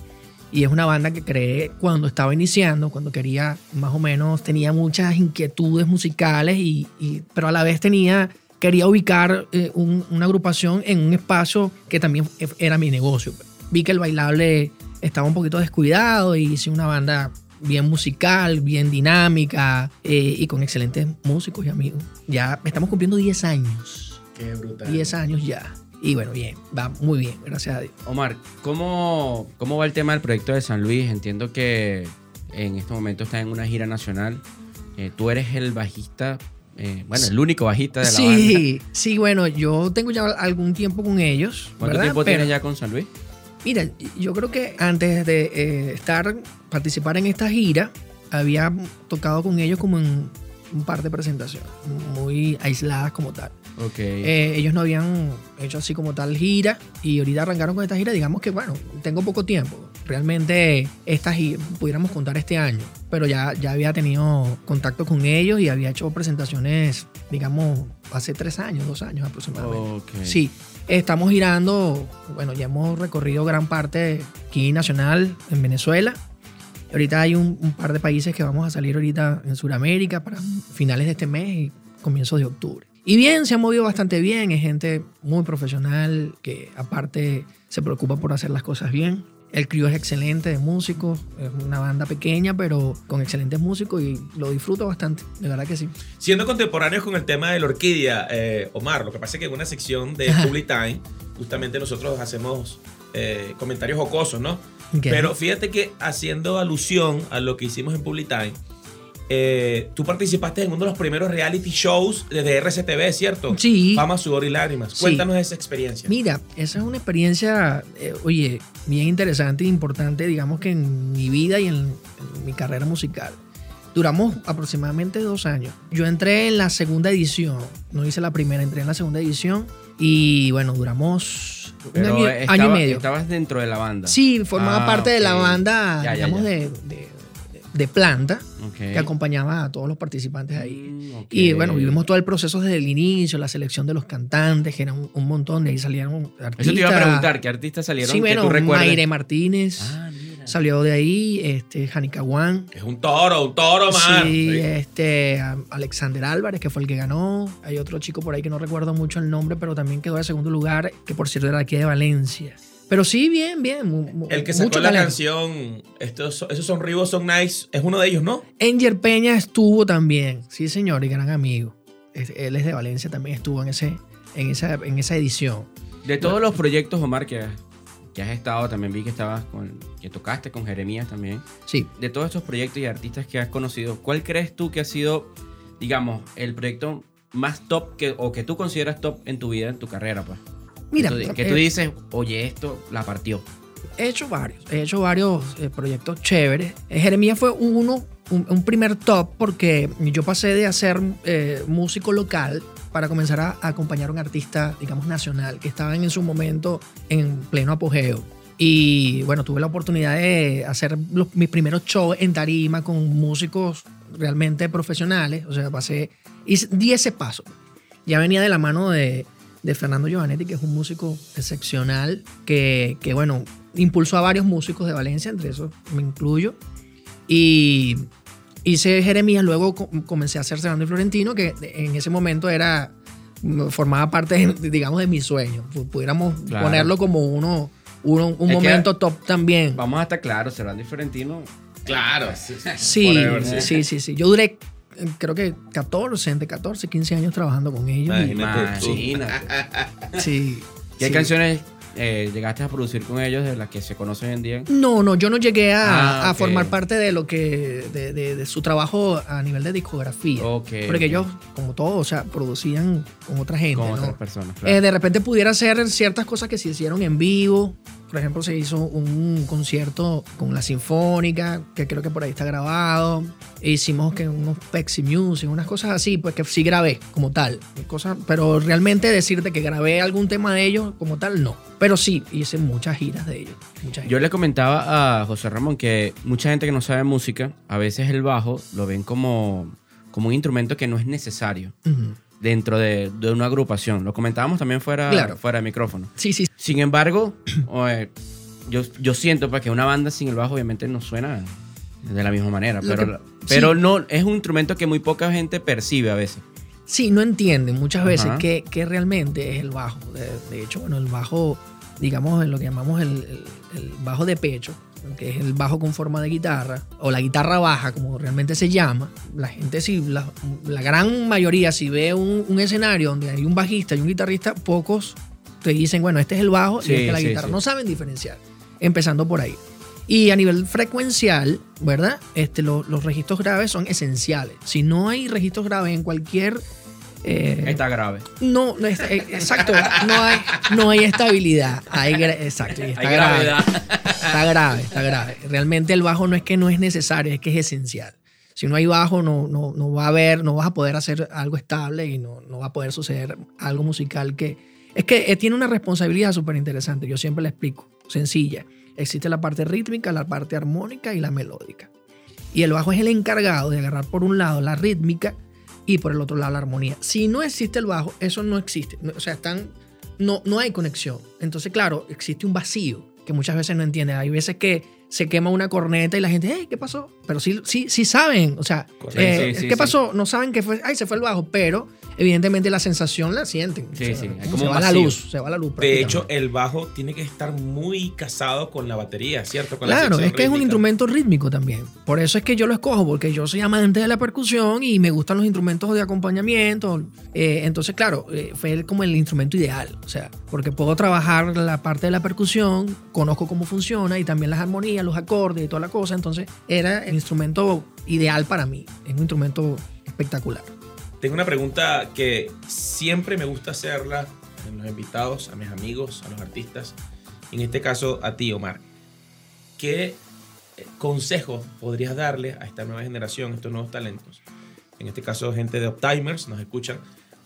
Y es una banda que creé cuando estaba iniciando, cuando quería, más o menos, tenía muchas inquietudes musicales, y, y- pero a la vez tenía, quería ubicar eh, un- una agrupación en un espacio que también e- era mi negocio. Vi que el bailable estaba un poquito descuidado y hice una banda bien musical, bien dinámica eh, y con excelentes músicos y amigos. Ya estamos cumpliendo 10 años. Qué brutal. 10 años ya. Y bueno, bien, va muy bien, gracias a Dios. Omar, ¿cómo, ¿cómo va el tema del proyecto de San Luis? Entiendo que en este momento está en una gira nacional. Eh, tú eres el bajista, eh, bueno, el único bajista de la banda. Sí, sí, bueno, yo tengo ya algún tiempo con ellos. ¿Cuánto ¿verdad? tiempo Pero, tienes ya con San Luis? Mira, yo creo que antes de eh, estar, participar en esta gira, había tocado con ellos como en un par de presentaciones, muy aisladas como tal. Ok. Eh, ellos no habían hecho así como tal gira y ahorita arrancaron con esta gira. Digamos que, bueno, tengo poco tiempo. Realmente, esta gira, pudiéramos contar este año, pero ya, ya había tenido contacto con ellos y había hecho presentaciones, digamos, hace tres años, dos años aproximadamente. Ok. Sí, estamos girando, bueno, ya hemos recorrido gran parte aquí nacional en Venezuela. Ahorita hay un, un par de países que vamos a salir ahorita en Sudamérica para finales de este mes y comienzos de octubre. Y bien, se ha movido bastante bien, es gente muy profesional que aparte se preocupa por hacer las cosas bien. El crew es excelente de músicos, es una banda pequeña pero con excelentes músicos y lo disfruto bastante, de verdad que sí. Siendo contemporáneos con el tema de la orquídea, eh, Omar, lo que pasa es que en una sección de. Public Time, justamente nosotros hacemos eh, comentarios jocosos, ¿no? Ok. Pero fíjate que haciendo alusión a lo que hicimos en Public Time, eh, tú participaste en uno de los primeros reality shows de RCTV, ¿cierto? Sí. Fama, sudor y lágrimas. Sí. Cuéntanos esa experiencia. Mira, esa es una experiencia, eh, oye, bien interesante e importante, digamos que en mi vida y en, en mi carrera musical. Duramos aproximadamente dos años. Yo entré en la segunda edición, no hice la primera, entré en la segunda edición y bueno, duramos un año, estaba- año y medio. Estabas dentro de la banda. Sí, formaba Ah, parte de la banda, Ya, ya, digamos, ya. De, de- de planta que acompañaba a todos los participantes ahí. Mm. Y bueno, vivimos todo el proceso desde el inicio, la selección de los cantantes, que eran un, un montón, de ahí salieron artistas. Eso te iba a preguntar, ¿qué artistas salieron Sí, que bueno, tú? Mayre Martínez Ah, mira. salió de ahí, este, Janica Juan. Es un toro, un toro, man. Sí, Sí. este, Alexander Álvarez, que fue el que ganó. Hay otro chico por ahí que no recuerdo mucho el nombre, pero también quedó de segundo lugar, que por cierto era de aquí de Valencia. Pero sí, bien, bien. El que sacó mucho la talento. canción, estos, esos son Ribos, son nice, es uno de ellos, ¿no? Enger Peña estuvo también, sí señor, y gran amigo. Es- Él es de Valencia, también estuvo en, ese, en, esa, en esa edición. De todos los proyectos, Omar, que, has- que has estado, también vi que estabas con, que tocaste con Jeremías también. Sí, De todos estos proyectos y artistas que has conocido, ¿cuál crees tú que ha sido, digamos, el proyecto más top que, o que tú consideras top en tu vida, en tu carrera, pues? Mira, que tú, que tú eh, dices, oye, esto la partió. he hecho varios, he hecho varios eh, proyectos chéveres. Eh, Jeremías fue uno, un, un primer top porque yo pasé de hacer eh, músico local para comenzar a, a acompañar a un artista, digamos, nacional, que estaba en su momento en pleno apogeo. Y bueno, tuve la oportunidad de hacer los- mis primeros shows en tarima con músicos realmente profesionales. O sea, pasé, hice, di ese paso. Ya venía de la mano de, de Fernando Giovanetti, que es un músico excepcional, que, que, bueno, impulsó a varios músicos de Valencia, entre esos me incluyo. Y hice Jeremías, luego co- comencé a hacer Fernando y Florentino, que en ese momento era formaba parte, digamos, de mi sueño. Pu- Pudiéramos Claro. ponerlo como uno, uno un Es que- momento top también. Vamos a estar claros, Servando y Florentino. Claro. Sí, sí. sí, sí, sí. Yo duré, creo que 14, entre 14, 15 años trabajando con ellos. y- Imagínate tú. Imagínate. sí. ¿Qué sí. canciones eh, llegaste a producir con ellos de las que se conocen hoy en día? No, no, yo no llegué a, Ah, a formar parte de lo que, de, de- de su trabajo a nivel de discografía. Ok, Porque ellos, como todo, o sea, producían con otra gente. Con ¿no? otras personas, claro. Eh, de repente pudiera ser ciertas cosas que se hicieron en vivo. Por ejemplo, se hizo un concierto con la Sinfónica, que creo que por ahí está grabado. E hicimos que unos Pepsi Music, unas cosas así, pues que sí grabé como tal. Cosas, pero realmente decirte que grabé algún tema de ellos como tal, no. Pero sí, hice muchas giras de ellos. Muchas Yo giras. le comentaba a José Ramón que mucha gente que no sabe música, a veces el bajo lo ven como, como un instrumento que no es necesario dentro de, de una agrupación. Lo comentábamos también fuera, Claro. fuera de micrófono. Sí, sí. Sin embargo, yo, yo siento pues, que una banda sin el bajo obviamente no suena de la misma manera, Lo pero, que- pero sí. no es un instrumento que muy poca gente percibe a veces. Sí, no entienden muchas veces Ajá. qué, qué realmente es el bajo. De, de hecho, bueno, el bajo, digamos, en lo que llamamos el, el- el bajo de pecho, que es el bajo con forma de guitarra, o la guitarra baja, como realmente se llama. La gente, si la, la gran mayoría, si ve un, un escenario donde hay un bajista y un guitarrista, pocos te dicen, bueno, este es el bajo Sí, y este es la sí, guitarra. No saben diferenciar, empezando por ahí. Y a nivel frecuencial, ¿verdad? Este, lo- los registros graves son esenciales. Si no hay registros graves en cualquier... eh, Está grave. no, no es- eh, exacto, no hay, no hay estabilidad. Hay, exacto, está Hay grave. gravedad. Está grave, está grave. Realmente el bajo no es que no es necesario, es que es esencial. Si no hay bajo, no, no, no va a haber, no vas a poder hacer algo estable y no, no va a poder suceder algo musical que... Es que eh, tiene una responsabilidad súper interesante, yo siempre le explico, sencilla. Existe la parte rítmica, la parte armónica y la melódica. Y el bajo es el encargado de agarrar por un lado la rítmica y por el otro lado la armonía. Si no existe el bajo, eso no existe. No, O sea, están, no, no hay conexión. Entonces, claro, existe un vacío que muchas veces no entienden. Hay veces que se quema una corneta y la gente, hey, ¿qué pasó? Pero sí, sí, sí saben. O sea, Correcto. eh, Sí, ¿qué sí. pasó? No saben que fue, ay, se fue el bajo, pero evidentemente la sensación la sienten. Sí, O sea, sí, hay como se va la luz, se va la luz. De hecho, el bajo tiene que estar muy casado con la batería, ¿cierto? Con la Claro, sección es que es un rítmica. instrumento rítmico también. Por eso es que yo lo escojo, porque yo soy amante de la percusión y me gustan los instrumentos de acompañamiento. Eh, entonces, claro, eh, fue como el instrumento ideal. O sea, porque puedo trabajar la parte de la percusión, conozco cómo funciona y también las armonías, los acordes y toda la cosa. Entonces, era el instrumento ideal para mí. Es un instrumento espectacular. Tengo una pregunta que siempre me gusta hacerla a los invitados, a mis amigos, a los artistas. En este caso, a ti, Omar. ¿Qué eh, consejos podrías darle a esta nueva generación, a estos nuevos talentos? En este caso, gente de Optimers nos escuchan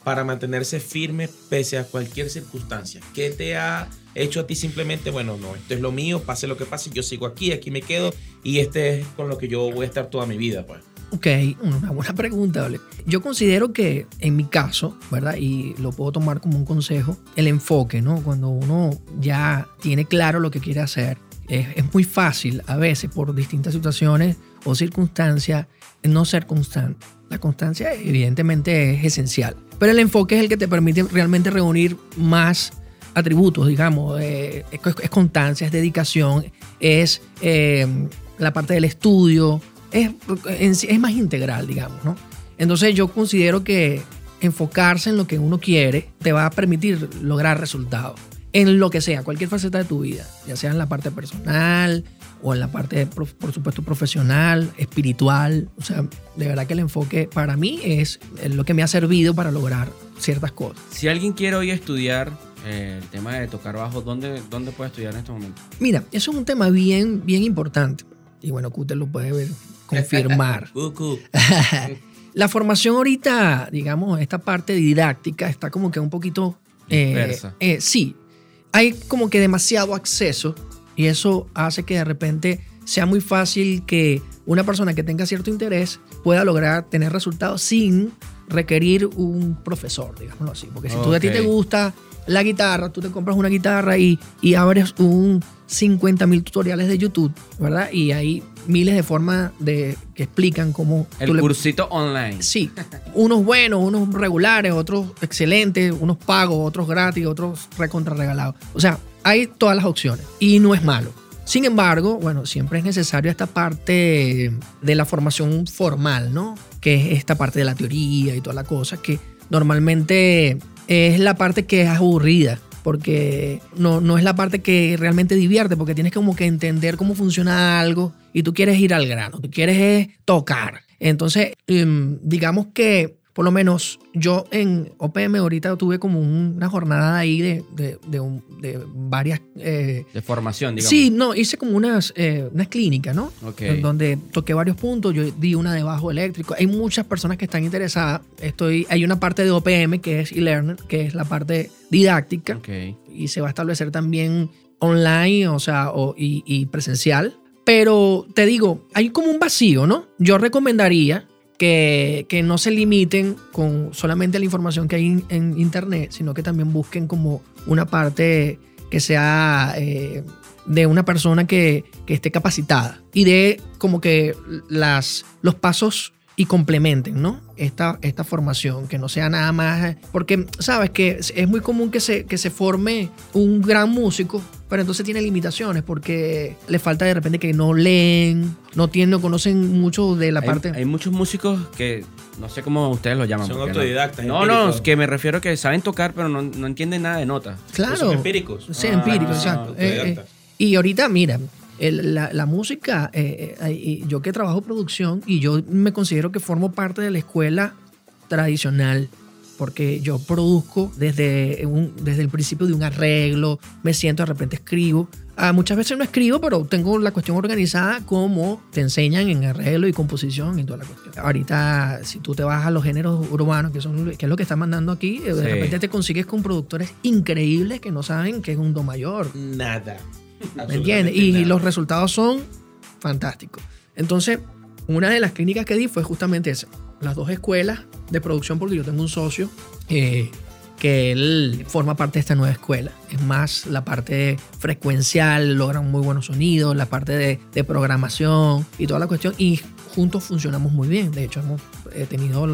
para mantenerse firme pese a cualquier circunstancia. ¿Qué te ha hecho a ti simplemente, bueno, no, esto es lo mío, pase lo que pase, yo sigo aquí, aquí me quedo y este es con lo que yo voy a estar toda mi vida, pues? Ok, una buena pregunta, ¿vale? Yo considero que en mi caso, ¿verdad? Y lo puedo tomar como un consejo, el enfoque, ¿no? Cuando uno ya tiene claro lo que quiere hacer, es, es muy fácil a veces por distintas situaciones o circunstancias no ser constante. La constancia evidentemente es esencial, pero el enfoque es el que te permite realmente reunir más atributos, digamos, eh, es, es constancia, es dedicación, es eh, la parte del estudio, es, es más integral, digamos, ¿no? Entonces yo considero que enfocarse en lo que uno quiere te va a permitir lograr resultados en lo que sea, cualquier faceta de tu vida, ya sea en la parte personal o en la parte, por supuesto, profesional, espiritual. O sea, de verdad que el enfoque para mí es lo que me ha servido para lograr ciertas cosas. Si alguien quiere hoy estudiar eh, el tema de tocar bajo, ¿dónde, ¿dónde puede estudiar en este momento? Mira, eso es un tema bien, bien importante. Y bueno, Cute lo puede ver, confirmar. La formación ahorita, digamos, esta parte didáctica está como que un poquito... eh, eh, sí, hay como que demasiado acceso y eso hace que de repente sea muy fácil que una persona que tenga cierto interés pueda lograr tener resultados sin requerir un profesor, digámoslo así. Porque si tú a ti te gusta la guitarra, tú te compras una guitarra y, y abres un 50 mil tutoriales de YouTube, ¿verdad? Y hay miles de formas de, que explican cómo El le cursito online. Sí, unos buenos, unos regulares, otros excelentes, unos pagos, otros gratis, otros recontra regalados. O sea, hay todas las opciones y no es malo. Sin embargo, bueno, siempre es necesario esta parte de la formación formal, ¿no? Que es esta parte de la teoría y toda la cosa, que normalmente es la parte que es aburrida, porque no, no es la parte que realmente divierte, porque tienes como que entender cómo funciona algo y tú quieres ir al grano, tú quieres es tocar. Entonces, em, digamos que por lo menos yo en OPM ahorita tuve como un- una jornada ahí de, de, de un- de varias... eh, De formación, digamos. sí, no, hice como unas, eh, unas clínicas, ¿no? Ok. En donde toqué varios puntos, yo di una de bajo eléctrico. Hay muchas personas que están interesadas. Estoy, hay una parte de OPM que es e-learning, que es la parte didáctica Ok. y se va a establecer también online, o sea, o- y, y presencial. Pero te digo, hay como un vacío, ¿no? Yo recomendaría que, no se limiten con solamente la información que hay en, en internet, sino que también busquen como una parte que sea eh, de una persona que, que esté capacitada. Y de como que las, los pasos y complementen, ¿no? Esta, esta formación, que no sea nada más... Porque, ¿sabes? Que es muy común que se, que se forme un gran músico, pero entonces tiene limitaciones porque le falta de repente que no leen, no tienen, no conocen mucho de la Hay, parte... hay muchos músicos que no sé cómo ustedes lo llaman. Son no- autodidactas, No, no, empíricos. es que me refiero a que saben tocar, pero no, no entienden nada de notas. claro. Son empíricos. Sí, Ah, empírico, ah, exacto. Eh, eh, y ahorita, mira, el- la, la música, eh, eh, yo que trabajo producción y yo me considero que formo parte de la escuela tradicional, porque yo produzco desde, un- desde el principio de un arreglo, me siento de repente escribo. Ah, muchas veces no escribo, pero tengo la cuestión organizada como te enseñan en arreglo y composición y toda la cuestión. Ahorita, si tú te vas a los géneros urbanos, que, son, que es lo que están mandando aquí, eh, de Sí. repente te consigues con productores increíbles que no saben que es un do mayor. Nada. ¿Me entiendes? Y los resultados son fantásticos. Entonces, una de las clínicas que di fue justamente esa. Las dos escuelas de producción, porque yo tengo un socio eh, que él forma parte de esta nueva escuela. Es más la parte frecuencial, logran muy buenos sonidos, la parte de, de programación y toda la cuestión. Y juntos funcionamos muy bien. De hecho, hemos eh, tenido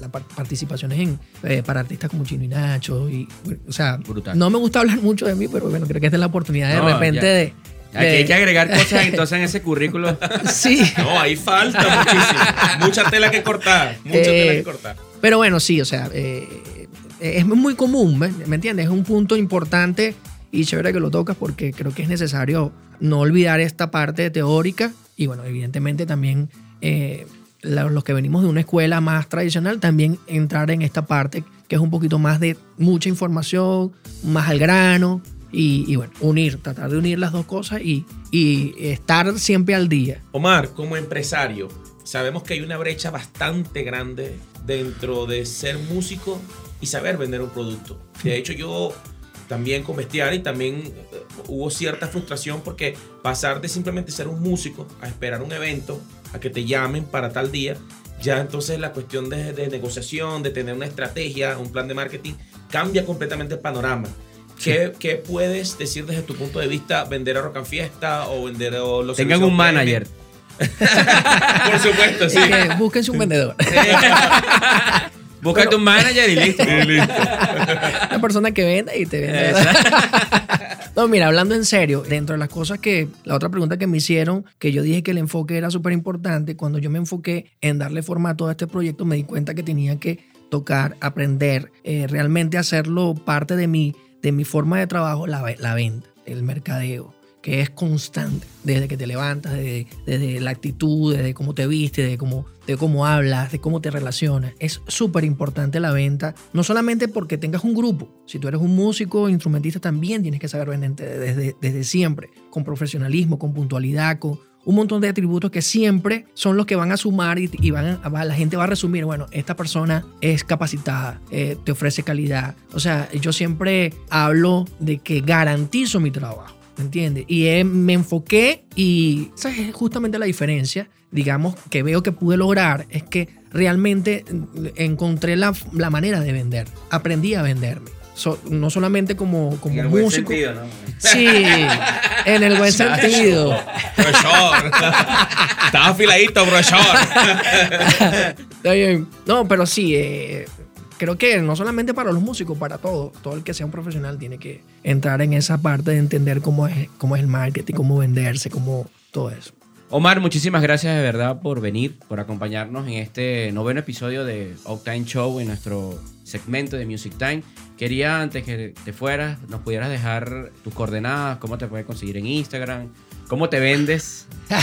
la par- participaciones en, eh, para artistas como Chino y Nacho. Y, o sea, Brutal. no me gusta hablar mucho de mí, pero bueno, creo que esta es la oportunidad de No, repente ya. de... Aquí hay que agregar cosas entonces en ese currículo. Sí. No, ahí falta muchísimo. Mucha tela que cortar. Mucha Eh, tela que cortar. Pero bueno, sí, o sea, eh, es muy común, ¿me, me entiendes? Es un punto importante y chévere que lo tocas porque creo que es necesario no olvidar esta parte teórica y bueno, evidentemente también eh, los que venimos de una escuela más tradicional, también entrar en esta parte que es un poquito más de mucha información, más al grano y, bueno, unir, tratar de unir las dos cosas y, y estar siempre al día. Omar, como empresario, sabemos que hay una brecha bastante grande dentro de ser músico y saber vender un producto. De hecho, yo también con Bestiar también eh, hubo cierta frustración porque pasar de simplemente ser un músico a esperar un evento, a que te llamen para tal día, ya entonces la cuestión de, de negociación, de tener una estrategia, un plan de marketing, cambia completamente el panorama. ¿Qué, qué puedes decir desde tu punto de vista vender a Rock and Fiesta o vender a los Tengan un manager. Por supuesto, sí. Que búsquense un vendedor. Búscate un manager y listo. Una persona que venda y te vende. No, mira, hablando en serio, dentro de las cosas que, la otra pregunta que me hicieron, que yo dije que el enfoque era súper importante, cuando yo me enfoqué en darle formato a este proyecto, me di cuenta que tenía que tocar, aprender, eh, realmente hacerlo parte de mi, de mi forma de trabajo, la, la venta, el mercadeo que es constante, desde que te levantas, desde, desde la actitud, desde cómo te vistes, de cómo, de cómo hablas, de cómo te relacionas. Es súper importante la venta, no solamente porque tengas un grupo, si tú eres un músico, instrumentista, también tienes que saber venderte desde, desde siempre, con profesionalismo, con puntualidad, con un montón de atributos que siempre son los que van a sumar y, van a- la gente va a resumir, bueno, esta persona es capacitada, eh, te ofrece calidad. O sea, yo siempre hablo de que garantizo mi trabajo. ¿Me entiendes? Y eh, me enfoqué y esa es justamente la diferencia, digamos, que veo que pude lograr, es que realmente encontré la, la manera de vender, aprendí a venderme. So- no solamente como, como En el buen músico. sentido, ¿no? Sí, en el buen sentido. Profesor. Estaba afiladito, profesor. Está bien. No, pero sí, eh, creo que no solamente para los músicos, para todo, todo el que sea un profesional tiene que entrar en esa parte de entender cómo es, cómo es el marketing, cómo venderse, cómo todo eso. Omar, muchísimas gracias de verdad por venir, por acompañarnos en este noveno episodio de Octane Show en nuestro segmento de Music Time. Quería, antes que te fueras, nos pudieras dejar tus coordenadas, cómo te puedes conseguir en Instagram, cómo te vendes.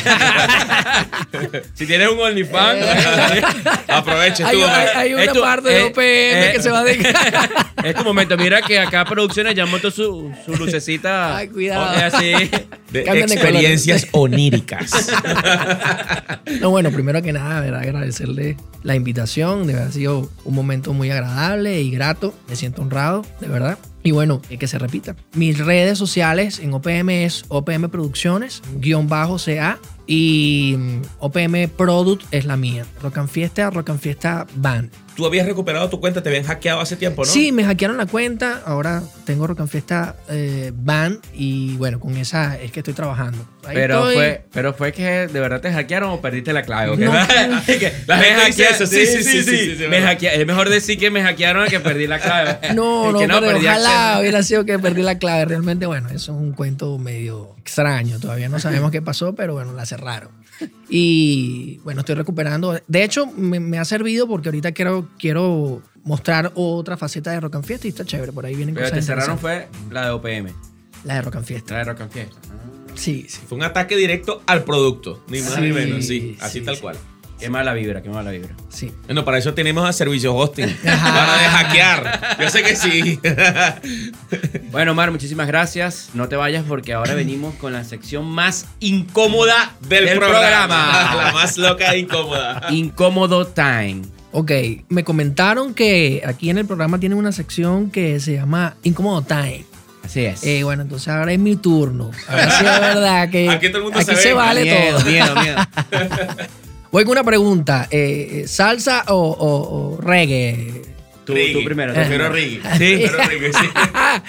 si tienes un OnlyFans, Aprovecha Hay, tú, Omar. hay- hay una Esto, parte de eh, OPM eh, que se va a dedicar. es tu momento. Mira que acá Producciones ya montó su, su lucecita. Ay, cuidado. eh, Así. De experiencias oníricas. No, bueno, primero que nada, ¿verdad? agradecerle la invitación. De verdad ha sido un momento muy agradable y grato. Me siento honrado, de verdad. Y bueno, eh, que se repita. Mis redes sociales en OPM es OPM Producciones, guion bajo CA. Y mm, OPM Product es la mía. Rock and Fiesta, Rock and Fiesta Band. Tú habías recuperado tu cuenta, te habían hackeado hace tiempo, ¿no? Sí, me hackearon la cuenta. Ahora tengo Rock and Fiesta eh, Band y bueno, con esa es que estoy trabajando. Ahí Pero estoy. fue, pero fue que de verdad te hackearon o perdiste la clave. ¿o qué? No. Que La me gente dice hackea- eso, sí, sí, sí, sí, sí, sí, me hackea- es mejor decir que me hackearon que perdí la clave. No, no, Que pero perdí ojalá hubiera sido que perdí la clave. Realmente, bueno, eso es un cuento medio extraño. Todavía no sabemos qué pasó, pero bueno, la cerraron. Y bueno, estoy recuperando. De hecho, me, me ha servido porque ahorita quiero, quiero mostrar otra faceta de Rock and Fiesta y está chévere. Por ahí vienen Pero cosas te cerraron fue la de OPM, La de Rock and Fiesta. la de Rock and Fiesta. Sí, sí. Fue un ataque directo al producto, ni más Sí, ni menos, sí, así sí, tal sí. cual. Qué mala vibra, qué mala vibra. sí. Bueno, para eso tenemos a Servicio Hosting, para de hackear. Yo sé que sí. Bueno, Omar, muchísimas gracias. No te vayas porque ahora venimos con la sección más incómoda Del, del, programa. programa. La más loca e incómoda. Incómodo Time. Ok, me comentaron que aquí en el programa tienen una sección que se llama Incómodo Time. Así es. Eh, bueno, entonces ahora es mi turno. Ahora sí es verdad que Aquí todo el mundo aquí se vale miedo, todo. miedo, miedo. Voy con una pregunta. eh, ¿Salsa o, o- o reggae? Tú, tú primero. primero. Reggae. Sí. Pero Reggae, sí.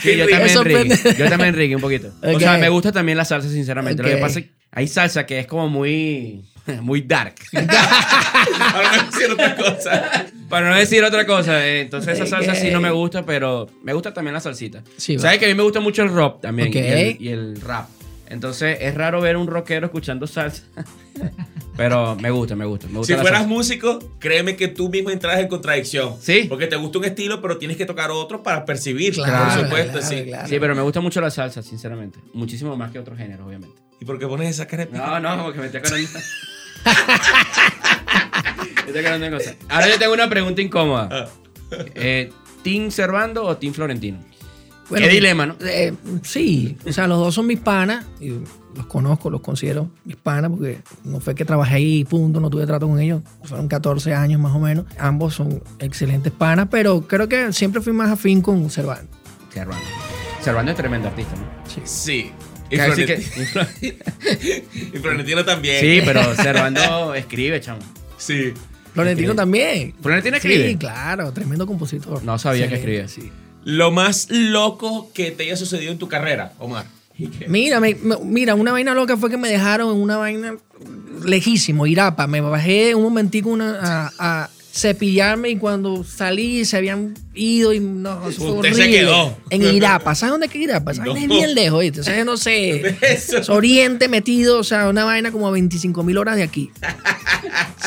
Sí, yo también reggae. Yo también reggae un poquito. O sea, me gusta también la salsa, sinceramente. Lo que pasa es que hay salsa que es como muy, muy dark. Ahora no decir otra cosa. Para no decir otra cosa. eh, Entonces esa salsa sí no me gusta, pero me gusta también la salsita. Sí, va. ¿Sabes que a mí me gusta mucho el rock también? Ok. Y, el, y el rap. Entonces es raro ver un rockero escuchando salsa. pero me gusta, me gusta. Me gusta Si la fueras salsa. músico, créeme que tú mismo entras en contradicción. Sí. Porque te gusta un estilo, pero tienes que tocar otro para percibir. Claro, por supuesto, claro, sí. claro. Sí, pero me gusta mucho la salsa, sinceramente. Muchísimo más que otros géneros, obviamente. ¿Y por qué pones esa cara de No, no, porque me estoy acordando. me estoy acordando de cosas. Ahora yo tengo una pregunta incómoda. Eh, ¿Team Servando o Team Florentino? Bueno, Qué dilema, ¿no? eh, sí, o sea, los dos son mis panas. Y los conozco, los considero mis panas porque no fue que trabajé ahí, punto, no tuve trato con ellos. Fueron 14 años más o menos. Ambos son excelentes panas, pero creo que siempre fui más afín con Cervantes. Servando. Servando es tremendo artista, ¿no? Sí. Y, Casi que- Florentino, y Florentino también. Sí, pero Servando escribe, chamo. Sí. Florentino también. ¿Florentino escribe? Sí, claro, tremendo compositor. No sabía que escribía. sí. Lo más loco que te haya sucedido en tu carrera, Omar. Mira, me- me- mira, una vaina loca fue que me dejaron en una vaina lejísimo, Irapa. Me bajé un momentico una- a, a cepillarme y cuando salí se habían ido y no, eso fue Usted se horrible. quedó. En Irapa. ¿Sabes dónde es Irapa? Vaina No. es bien lejos, ¿viste? O sea, no sé. Es Oriente metido, o sea, una vaina como a 25 mil horas de aquí.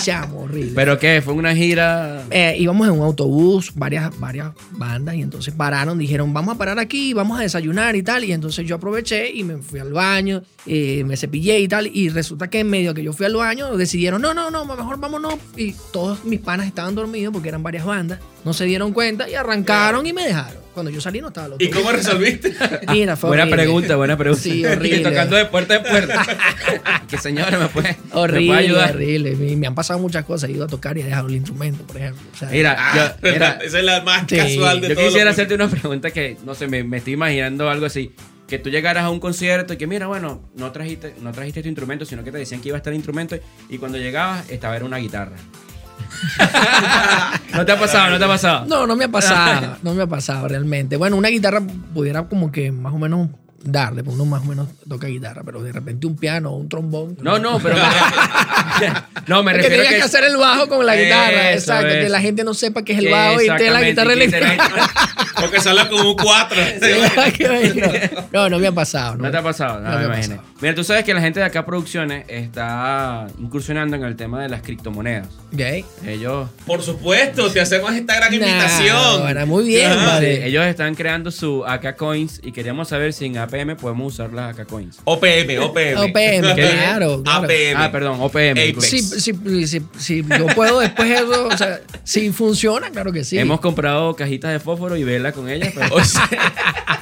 Chamo, horrible. ¿Pero qué? ¿Fue una gira? Eh, íbamos en un autobús, varias, varias bandas, y entonces pararon, dijeron, vamos a parar aquí, vamos a desayunar y tal. Y entonces yo aproveché y me fui al baño, eh, me cepillé y tal. Y resulta que en medio que yo fui al baño, decidieron, no, no, no, mejor vámonos. Y todos mis panas estaban dormidos porque eran varias bandas. No se dieron cuenta y arrancaron y me dejaron. Cuando yo salí no estaba loco. ¿Y cómo resolviste? Mira, fue Buena horrible. pregunta, buena pregunta. Sí, horrible. Y tocando de puerta en puerta. que señora me puede, me puede Horrible, ayudar. horrible. Me, me han pasado muchas cosas. He ido a tocar y he dejado el instrumento, por ejemplo. O sea, Mira, Ah, yo, mira, Esa es la más Sí. casual de yo todo. quisiera hacerte una pregunta que, no sé, me, me estoy imaginando algo así. Que tú llegaras a un concierto y que, mira, bueno, no trajiste, no trajiste tu instrumento, sino que te decían que iba a estar el instrumento y cuando llegabas estaba era una guitarra. ¿No te ha pasado? ¿No te ha pasado? No, no me ha pasado, no me ha pasado realmente. Bueno, una guitarra pudiera como que más o menos darle, porque uno más o menos toca guitarra, pero de repente un piano o un trombón. No, no, pero me, no, me que refiero tenía que, que hacer el bajo con la guitarra, Eso, exacto, que la gente no sepa que es el que bajo y esté la guitarra que eléctrica. Porque sale como un 4. Qué bueno. No, no me ha pasado. No te ha pasado, no, No me pasado. Mira, tú sabes que la gente de acá Producciones está incursionando en el tema de las criptomonedas. ¿Gay? Ellos, Por supuesto, te hacemos esta gran Nah, invitación. bueno, muy bien, vale. ellos están creando su AK Coins y queríamos saber si en APM podemos usar las AK Coins. OPM, OPM. OPM, claro, claro. APM. Ah, perdón, OPM. Apex. Sí, sí, sí, sí, yo puedo después eso, o sea, si funciona, claro que sí. Hemos comprado cajitas de fósforo y vela con ellas. pero- O sea,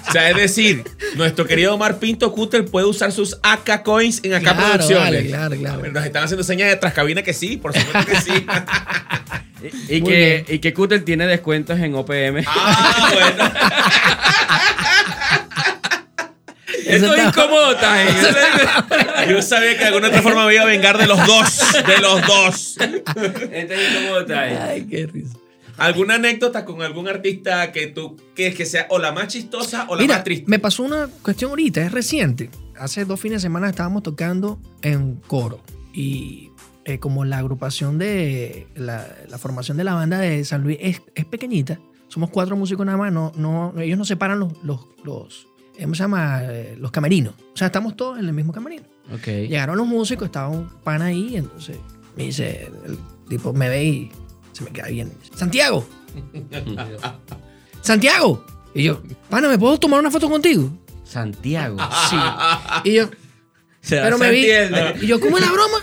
o sea, es decir, nuestro querido Omar Pinto Cutter puede usar sus AK Coins en AK Claro, Producciones. vale, claro, claro. Nos están haciendo señas de trascabina que sí, por supuesto que sí. y, que, bien. y que Cutter tiene descuentos en OPM. ah, bueno. Esto es incómodo, Time. Yo sabía que de alguna otra forma me iba a vengar de los dos. De los dos. Esto es incómodo, Time. Ay, qué risa. ¿Alguna anécdota con algún artista que tú que, que sea o la más chistosa o la Mira, más triste? me pasó una cuestión ahorita, es reciente. Hace dos fines de semana estábamos tocando en coro y eh, como la agrupación de la, la formación de la banda de San Luis es, es pequeñita, somos cuatro músicos nada más, no, no, ellos no separan los, los, los, ¿cómo se llama? Eh, los camerinos. O sea, estamos todos en el mismo camerino. Llegaron los músicos, estaba un pan ahí, entonces me dice, el tipo me ve y se me queda bien. Santiago, Santiago. Y yo, pana, ¿me puedo tomar una foto contigo? Santiago. Sí. Y yo, pero me vi. Y yo, ¿cómo es la broma?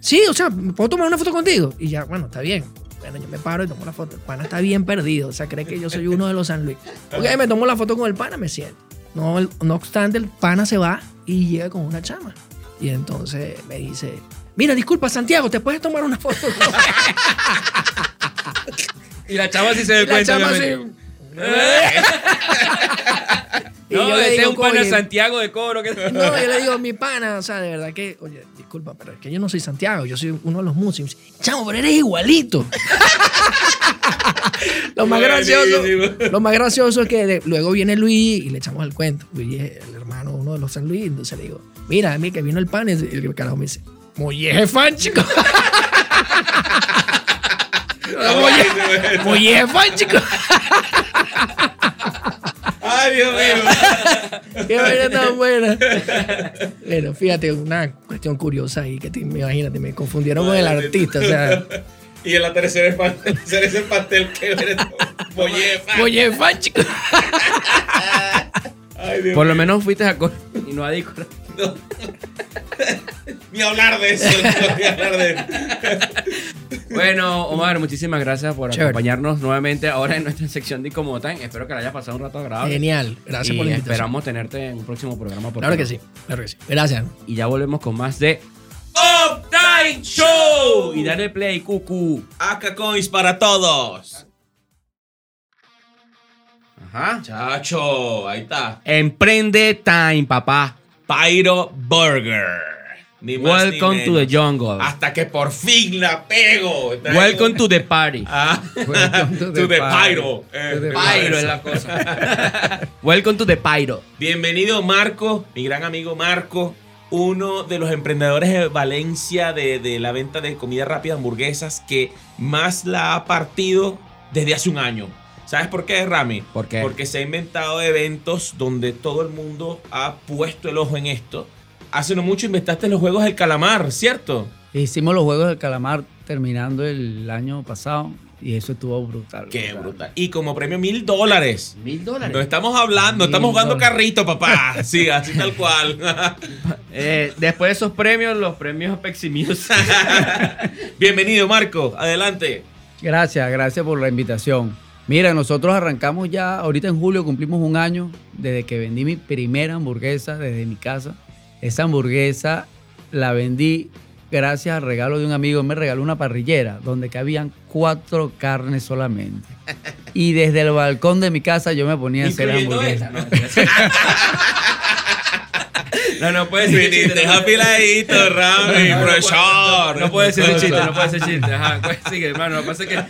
Sí, o sea, ¿me puedo tomar una foto contigo? Y ya, bueno, está bien. Bueno, yo me paro y tomo la foto. El pana está bien perdido. O sea, cree que yo soy uno de los San Luis. Ok, me tomo la foto con el pana, me siento. No, no obstante, el pana se va y llega con una chama. Y entonces me dice, mira, disculpa, Santiago, ¿te puedes tomar una foto? Y la chava sí se dio Y la cuenta. chama obviamente. Y No, yo le digo, un pana "Oye, Santiago de coro. Que... No, yo le digo, mi pana, o sea, de verdad que, oye, disculpa, pero es que yo no soy Santiago, yo soy uno de los músicos. Chamo, pero eres igualito. lo, más gracioso, lo más gracioso es que de- luego viene Luis y le echamos el cuento. Luis es el hermano, uno de los San Luis. Entonces le digo, mira, a mí que vino el pan, y el carajo me dice, Molleje fan, chico. Molleje fan, chico. Ay, Dios mío. Qué vaina tan buena. Bueno, fíjate, una cuestión curiosa ahí que te, imagínate, me confundieron con el artista. O sea, Y en la tercera es pastel, es el pastel que eres Oye, oye, fan, chico. Ay, Dios Por lo menos fuiste a y no a Dícora. Ni hablar de eso, ni hablar de Bueno, Omar, muchísimas gracias por Chévere. acompañarnos nuevamente ahora en nuestra sección de Incomotan. Espero que la haya pasado un rato agradable. Genial. Gracias y por la invitación. esperamos tenerte en un próximo programa. por Claro que sí, claro que sí. Gracias. Y ya volvemos con más de Uptime Show. Y dale play, cucu. Acá Coins para todos. Ajá. Chacho, ahí está. Emprende time, papá. Pyro Burger. Ni más ni Welcome to the jungle. Hasta que por fin la pego. Welcome to the party. Ah, Welcome to the Pyro. Eh, To the Pyro es la cosa. Welcome to the Pyro. Bienvenido Marco, mi gran amigo Marco, uno de los emprendedores de Valencia de, de la venta de comida rápida, hamburguesas, que más la ha partido desde hace un año. ¿Sabes por qué, Rami? ¿Por qué? Porque se ha inventado eventos donde todo el mundo ha puesto el ojo en esto. Hace no mucho inventaste los juegos del calamar, ¿cierto? Hicimos los Juegos del Calamar terminando el año pasado y eso estuvo brutal. Qué brutal. Y como premio mil dólares. Mil No dólares. estamos hablando, Mil estamos jugando dólares. carrito, papá. Sí, así tal cual. Eh, después de esos premios, los premios Pepsi Music. Bienvenido, Marco. Adelante. Gracias, gracias por la invitación. Mira, nosotros arrancamos ya, ahorita en julio cumplimos un año desde que vendí mi primera hamburguesa desde mi casa. Esa hamburguesa la vendí gracias al regalo de un amigo. Me regaló una parrillera donde cabían cuatro carnes solamente. Y desde el balcón de mi casa yo me ponía a hacer hamburguesas. No, no puede ser chiste. Puede- afiladito, Rami, profesor. No, puede ser chiste, no puede ser chiste. Ajá, pues sigue, hermano. Lo que pasa es que.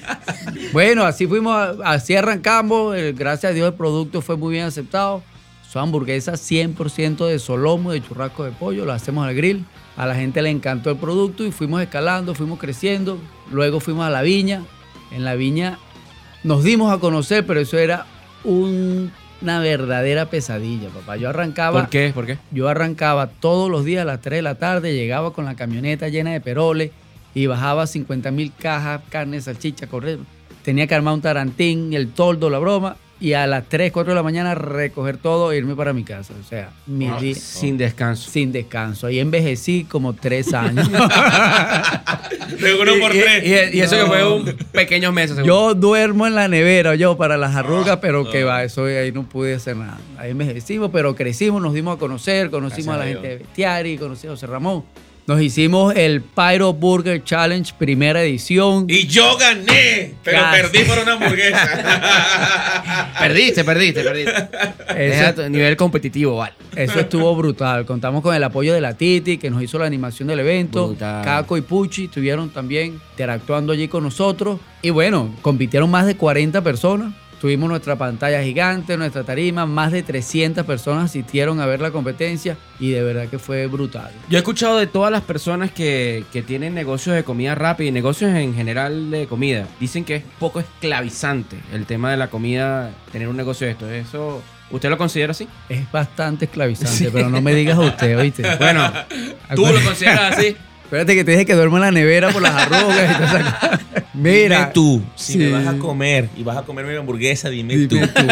Bueno, así fuimos, así arrancamos. eh, Gracias a Dios el producto fue muy bien aceptado. Son hamburguesas 100% de solomo, de churrasco de pollo, lo hacemos al grill. A la gente le encantó el producto y fuimos escalando, fuimos creciendo. Luego fuimos a la viña. En la viña nos dimos a conocer, pero eso era un- una verdadera pesadilla, papá. Yo arrancaba ¿Por qué? ¿Por qué? yo arrancaba todos los días a las 3 de la tarde, llegaba con la camioneta llena de peroles y bajaba 50 mil cajas, carne, salchicha, correr. Tenía que armar un tarantín, el toldo, la broma, y a las 3, 4 de la mañana recoger todo e irme para mi casa. O sea, mi día Sin descanso. sin descanso. Ahí envejecí como 3 años. De uno por Y- tres. Y, y eso que fue un pequeños meses. seguro. Yo duermo en la nevera, yo para las arrugas, pero que va, eso ahí no pude hacer nada. Ahí envejecimos, pero crecimos, nos dimos a conocer, conocimos Gracias a la a gente de Bestiari, conocí a José Ramón. Nos hicimos el Pyro Burger Challenge primera edición. Y yo gané, pero Casi. perdí por una hamburguesa. Perdiste, perdiste, perdiste. Es a tu nivel competitivo, vale. Eso estuvo brutal. Contamos con el apoyo de la Titi, que nos hizo la animación del evento. Brutal. Caco y Puchi estuvieron también interactuando allí con nosotros. Y bueno, compitieron más de 40 personas. Tuvimos nuestra pantalla gigante, nuestra tarima. Más de 300 personas asistieron a ver la competencia. Y de verdad que fue brutal. Yo he escuchado de todas las personas que, que tienen negocios de comida rápida y negocios en general de comida. Dicen que es poco esclavizante el tema de la comida, tener un negocio de esto. ¿Eso usted lo considera así? Es bastante esclavizante, pero no me digas usted, ¿oíste? Bueno, ¿tú lo consideras así? Espérate que te dije que duermo en la nevera por las arrugas y todas esas cosas. Mira. Dime tú, si Sí. me vas a comer y vas a comer mi hamburguesa, dime, Dime tú. tú.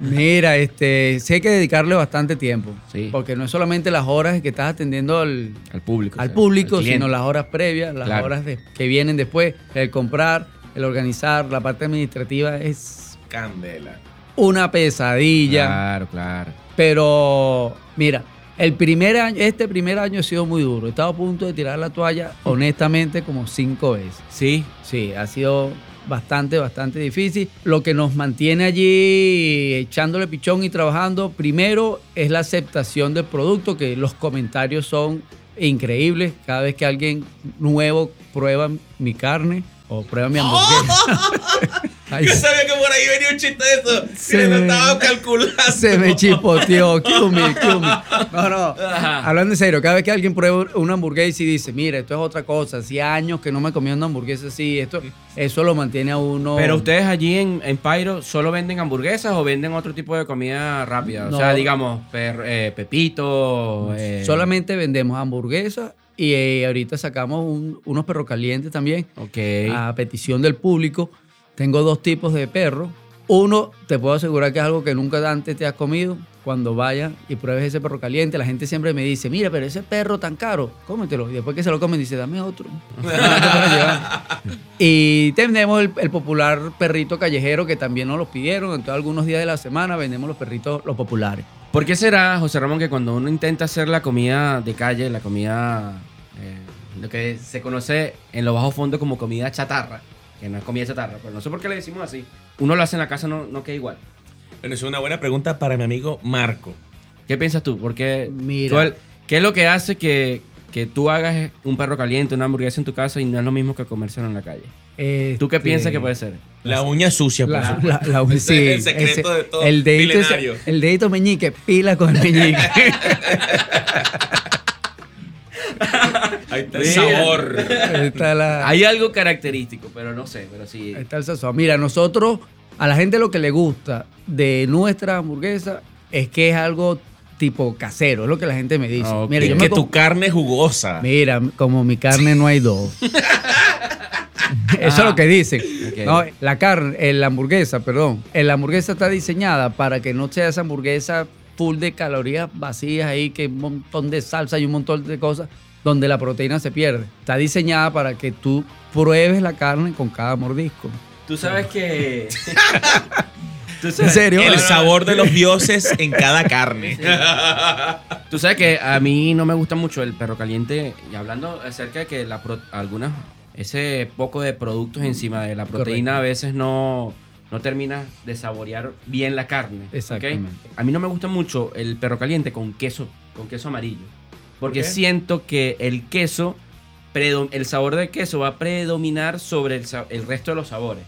Mira, este, hay que dedicarle bastante tiempo. Sí. Porque no es solamente las horas que estás atendiendo al, Al público. al o sea, público, al sino las horas previas, las Claro. horas de- que vienen después, el comprar, el organizar, la parte administrativa es Candela. una pesadilla. Claro, claro. Pero mira, el primer año, este primer año ha sido muy duro. He estado a punto de tirar la toalla, honestamente, como cinco veces. Sí, Sí, ha sido bastante, bastante difícil. Lo que nos mantiene allí echándole pichón y trabajando, primero es la aceptación del producto, que los comentarios son increíbles. Cada vez que alguien nuevo prueba mi carne o prueba mi hamburguesa. Ay, Yo sabía que por ahí venía un chiste de eso. Se me- estaba calculando. Se me chipoteó. Kill me, kill me. No, no. Hablando en serio, cada vez que alguien prueba una hamburguesa y dice, mira, esto es otra cosa, hacía años que no me comía una hamburguesa así, esto, eso lo mantiene a uno. Pero ustedes allí en, en Pyro solo venden hamburguesas o venden otro tipo de comida rápida. O sea, digamos, per- eh, pepito. eh, Solamente vendemos hamburguesas y eh, ahorita sacamos un- unos perros calientes también Ok. a petición del público. Tengo dos tipos de perro. Uno, te puedo asegurar que es algo que nunca antes te has comido. Cuando vayas y pruebes ese perro caliente, la gente siempre me dice, mira, pero ese perro tan caro, cómetelo. Y después que se lo comen, dice, dame otro. y tenemos el, popular perrito callejero que también nos lo pidieron. Entonces, algunos días de la semana vendemos los perritos, los populares. ¿Por qué será, José Ramón, que cuando uno intenta hacer la comida de calle, la comida, eh, lo que se conoce en lo bajo fondo como comida chatarra, que no es comida chatarra, pero no sé por qué le decimos así, uno lo hace en la casa, no, no queda igual? Bueno, es una buena pregunta para mi amigo Marco. ¿Qué piensas tú? Porque Mira. tú- ¿Qué es lo que hace que, que tú hagas un perro caliente, una hamburguesa en tu casa y no es lo mismo que comérselo en la calle? ¿Tú qué Este, piensas que puede ser? La uña sucia, por La, supuesto. la, la- Ese sí, el secreto ese- de todo el dedito, milenario. el dedito meñique, pila con el meñique. Está el sabor. Está, la- Hay algo característico, pero no sé, pero sí. ahí está el sazón. Mira, nosotros, a la gente lo que le gusta de nuestra hamburguesa es que es algo tipo casero, es lo que la gente me dice. Ok. Mira, yo que me tu carne es jugosa. Mira, como mi carne no hay dos. Eso es lo que dicen. No, la carne, eh, la hamburguesa, perdón. eh, La hamburguesa está diseñada para que no sea esa hamburguesa full de calorías vacías ahí, que un montón de salsa y un montón de cosas donde la proteína se pierde. Está diseñada para que tú pruebes la carne con cada mordisco. Tú sabes que... Tú ¿En serio? El sabor de los dioses en cada carne. Tú sabes que a mí no me gusta mucho el perro caliente y hablando acerca de que la pro- algunas ese poco de productos encima de la proteína Correcto. a veces no no termina de saborear bien la carne. Exactamente. A mí no me gusta mucho el perro caliente con queso, con queso amarillo, porque siento que el queso el sabor del queso va a predominar sobre el, resto de los sabores.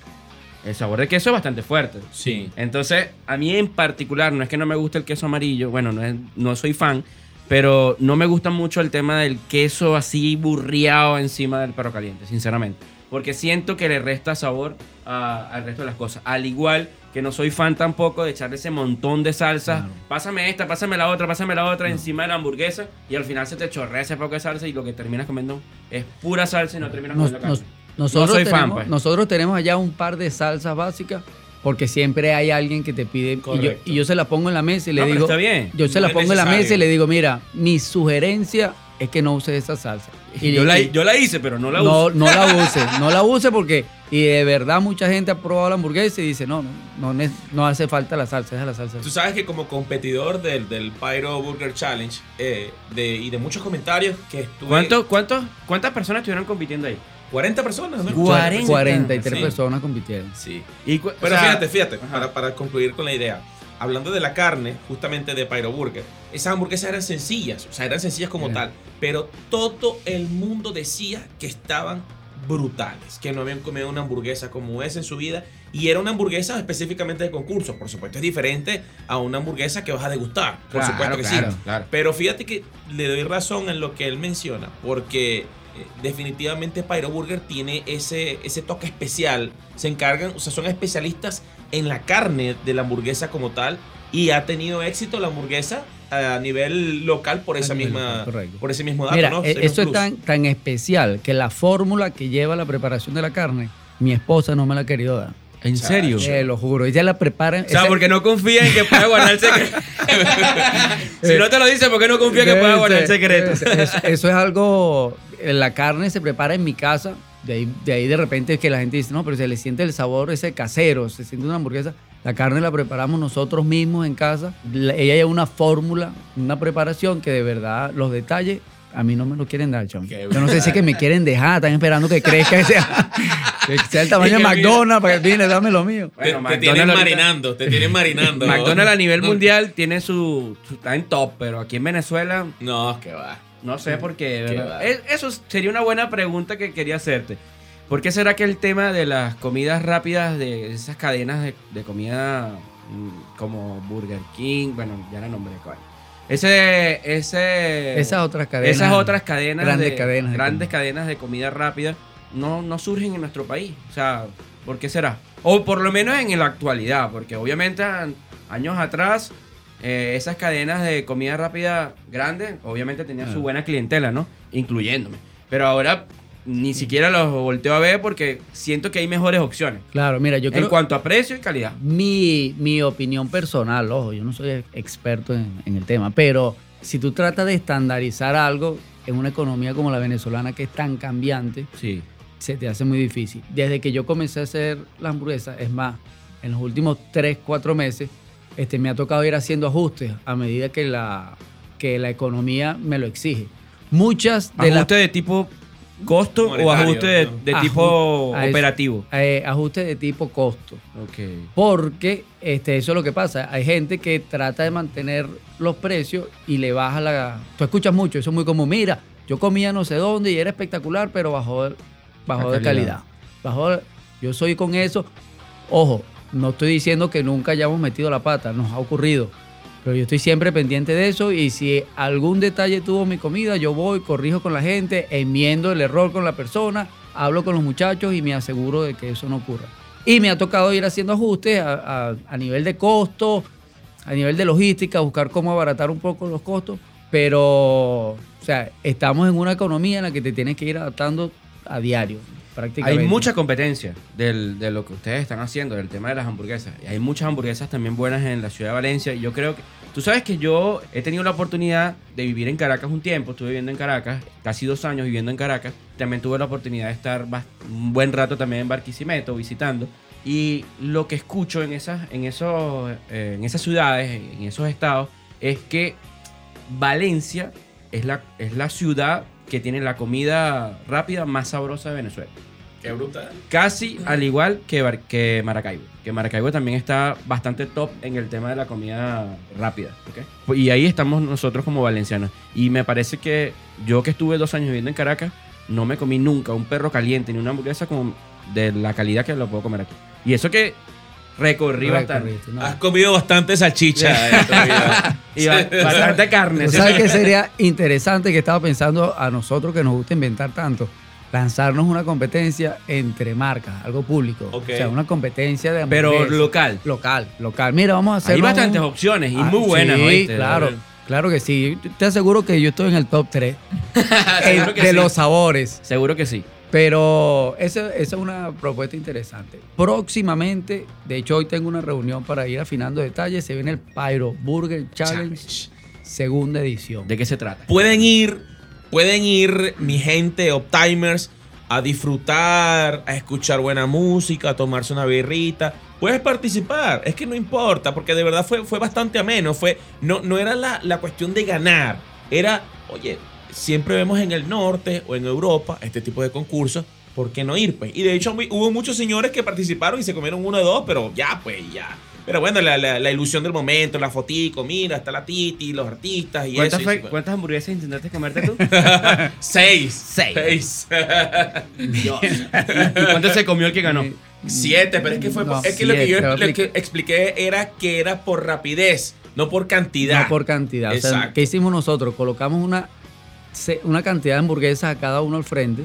El sabor del queso es bastante fuerte. Sí. Entonces, a mí en particular, no es que no me guste el queso amarillo, bueno, no, es- no soy fan, pero no me gusta mucho el tema del queso así burriado encima del perro caliente, sinceramente. Porque siento que le resta sabor a- al resto de las cosas. Al igual que no soy fan tampoco de echarle ese montón de salsas. Claro. Pásame esta, pásame la otra, pásame la otra encima de la hamburguesa. Y al final se te chorrea ese poco de salsa y lo que terminas comiendo es pura salsa y no terminas Nos- comiendo nos- carne. nosotros, No soy fan, tenemos, pues. nosotros tenemos allá un par de salsas básicas porque siempre hay alguien que te pide y yo, y yo se la pongo en la mesa y le No, digo está bien. yo se No la pongo en la mesa y le digo mira mi sugerencia es que no uses esa salsa. Y, yo, la, yo la hice, pero no la no, uso. no la use, no la use porque, y de verdad mucha gente ha probado la hamburguesa y dice, no, no, no, no hace falta la salsa, es la salsa. Tú sabes que como competidor del, del Pyro Burger Challenge eh, de, y de muchos comentarios que estuve... ¿Cuánto, cuánto, ¿Cuántas personas estuvieron compitiendo ahí? 40 personas, ¿no? 40. 43 Sí. personas compitieron. Sí. Y Pero o sea, fíjate, fíjate, para, para concluir con la idea. Hablando de la carne, justamente de Pyro Burger, esas hamburguesas eran sencillas, o sea, eran sencillas como Mira. tal, pero todo el mundo decía que estaban brutales, que no habían comido una hamburguesa como esa en su vida, y era una hamburguesa específicamente de concurso, por supuesto es diferente a una hamburguesa que vas a degustar, por Claro, supuesto que claro, sí. claro. Pero fíjate que le doy razón en lo que él menciona, porque definitivamente Pyro Burger tiene ese, ese toque especial. Se encargan, o sea, son especialistas en la carne de la hamburguesa como tal y ha tenido éxito la hamburguesa a nivel local por esa misma local, por ese mismo dato, Mira, ¿no? eh, mismo eso es tan, tan especial que la fórmula que lleva la preparación de la carne, mi esposa no me la ha querido dar. ¿En serio? Te lo juro, ella la prepara. O sea, ese- porque no confía en que pueda guardar el secreto. si no te lo dice, ¿por qué no confía en que pueda guardar el secreto? Eso, es algo. eh, La carne se prepara en mi casa. De ahí, de ahí de repente es que la gente dice, no, pero se le siente el sabor ese casero, se siente una hamburguesa. La carne la preparamos nosotros mismos en casa. La- ella lleva una fórmula, una preparación que de verdad los detalles a mí no me lo quieren dar, chon. Yo no sé si es que me quieren dejar, están esperando que crezca, que sea, que sea el tamaño de McDonald's para que viene, dame lo mío. Te, Bueno, te tienen ahorita- marinando, te tienen marinando. McDonald's a nivel mundial tiene su, su- está en top, pero aquí en Venezuela No, que va. no sé por qué. Qué Eso sería una buena pregunta que quería hacerte. ¿Por qué será que el tema de las comidas rápidas, de esas cadenas de, de comida mm, como Burger King, bueno, ya la nombré, ¿cuál? Ese, ese, Esas otras cadenas. esas otras cadenas, grandes de, cadenas de grandes comida. cadenas de comida rápida no, no surgen en nuestro país. O sea, ¿por qué será? O por lo menos en la actualidad, porque obviamente años atrás eh, esas cadenas de comida rápida grandes obviamente tenían su Ah. buena clientela, ¿no? Incluyéndome. Pero ahora ni siquiera los volteo a ver porque siento que hay mejores opciones Claro, mira, yo en creo. cuanto a precio y calidad. Mi, mi opinión personal, ojo, yo no soy experto en, en el tema, pero si tú tratas de estandarizar algo en una economía como la venezolana que es tan cambiante, Sí. Se te hace muy difícil. Desde que yo comencé a hacer la hamburguesa, es más, en los últimos 3, 4 meses, este, me ha tocado ir haciendo ajustes a medida que la, que la economía me lo exige. Muchas de las ¿Ajuste de tipo costo o ajuste de, tipo operativo? eh, ajustes de tipo costo. Porque este, eso es lo que pasa. Hay gente que trata de mantener los precios y le baja la. Tú escuchas mucho, eso es muy común. Mira, yo comía no sé dónde y era espectacular, pero bajó, bajó de calidad. calidad. Bajó, yo soy con eso. Ojo, no estoy diciendo que nunca hayamos metido la pata, nos ha ocurrido. Pero yo estoy siempre pendiente de eso y si algún detalle tuvo mi comida, yo voy, corrijo con la gente, enmiendo el error con la persona, hablo con los muchachos y me aseguro de que eso no ocurra. Y me ha tocado ir haciendo ajustes a, a- a nivel de costo, a nivel de logística, buscar cómo abaratar un poco los costos, pero, o sea, estamos en una economía en la que te tienes que ir adaptando a diario, prácticamente. Hay mucha competencia del- de lo que ustedes están haciendo, del tema de las hamburguesas. Y hay muchas hamburguesas también buenas en la ciudad de Valencia. Yo creo que. Tú sabes que yo he tenido la oportunidad de vivir en Caracas un tiempo. Estuve viviendo en Caracas, casi dos años viviendo en Caracas. También tuve la oportunidad de estar un buen rato también en Barquisimeto visitando. Y lo que escucho en esas, en esos, eh, en esas ciudades, en esos estados, es que Valencia es la, es la ciudad que tiene la comida rápida más sabrosa de Venezuela. Qué brutal. Casi al igual que, que Maracaibo. Que Maracaibo también está bastante top en el tema de la comida rápida. Y ahí estamos nosotros como valencianos. Y me parece que yo que estuve dos años viviendo en Caracas, no me comí nunca un perro caliente ni una hamburguesa como de la calidad que lo puedo comer aquí. Y eso que recorrí bastante. Has comido bastante salchicha vida. Y ba- bastante carne. ¿Tú ¿sí? sabes qué sería interesante que estaba pensando a nosotros que nos gusta inventar tanto? Lanzarnos una competencia entre marcas, algo público. O sea, una competencia de Pero local. Local, local. Mira, vamos a hacer. Hay bastantes opciones y muy buenas, Sí, ¿oíste? claro. Claro que sí. Te aseguro que yo estoy en el top 3 Seguro que de sí. los sabores. Seguro que sí. Pero esa, esa es una propuesta interesante. Próximamente, de hecho, hoy tengo una reunión para ir afinando detalles. Se viene el Pyro Burger Challenge, Challenge. segunda edición. ¿De qué se trata? Pueden ir pueden ir mi gente Optimers a disfrutar, a escuchar buena música, a tomarse una birrita. Puedes participar, es que no importa, porque de verdad fue, fue bastante ameno. Fue, no, no era la, la cuestión de ganar, era, oye, siempre vemos en el norte o en Europa este tipo de concursos, ¿por qué no ir? Pues? Y de hecho hubo muchos señores que participaron y se comieron uno de dos, pero ya, pues ya. Pero bueno, la, la- la ilusión del momento, la fotico, mira, está la Titi, los artistas y ¿Cuántas, eso. y cuántas hamburguesas intentaste comerte tú? Seis. Seis. Seis. Dios. ¿Y cuánto se comió el que ganó? Siete, pero es que fue No, es que lo que yo lo que expliqué era que era por rapidez, no por cantidad. No por cantidad. O sea, Exacto. ¿qué hicimos nosotros? Colocamos una, una cantidad de hamburguesas a cada uno al frente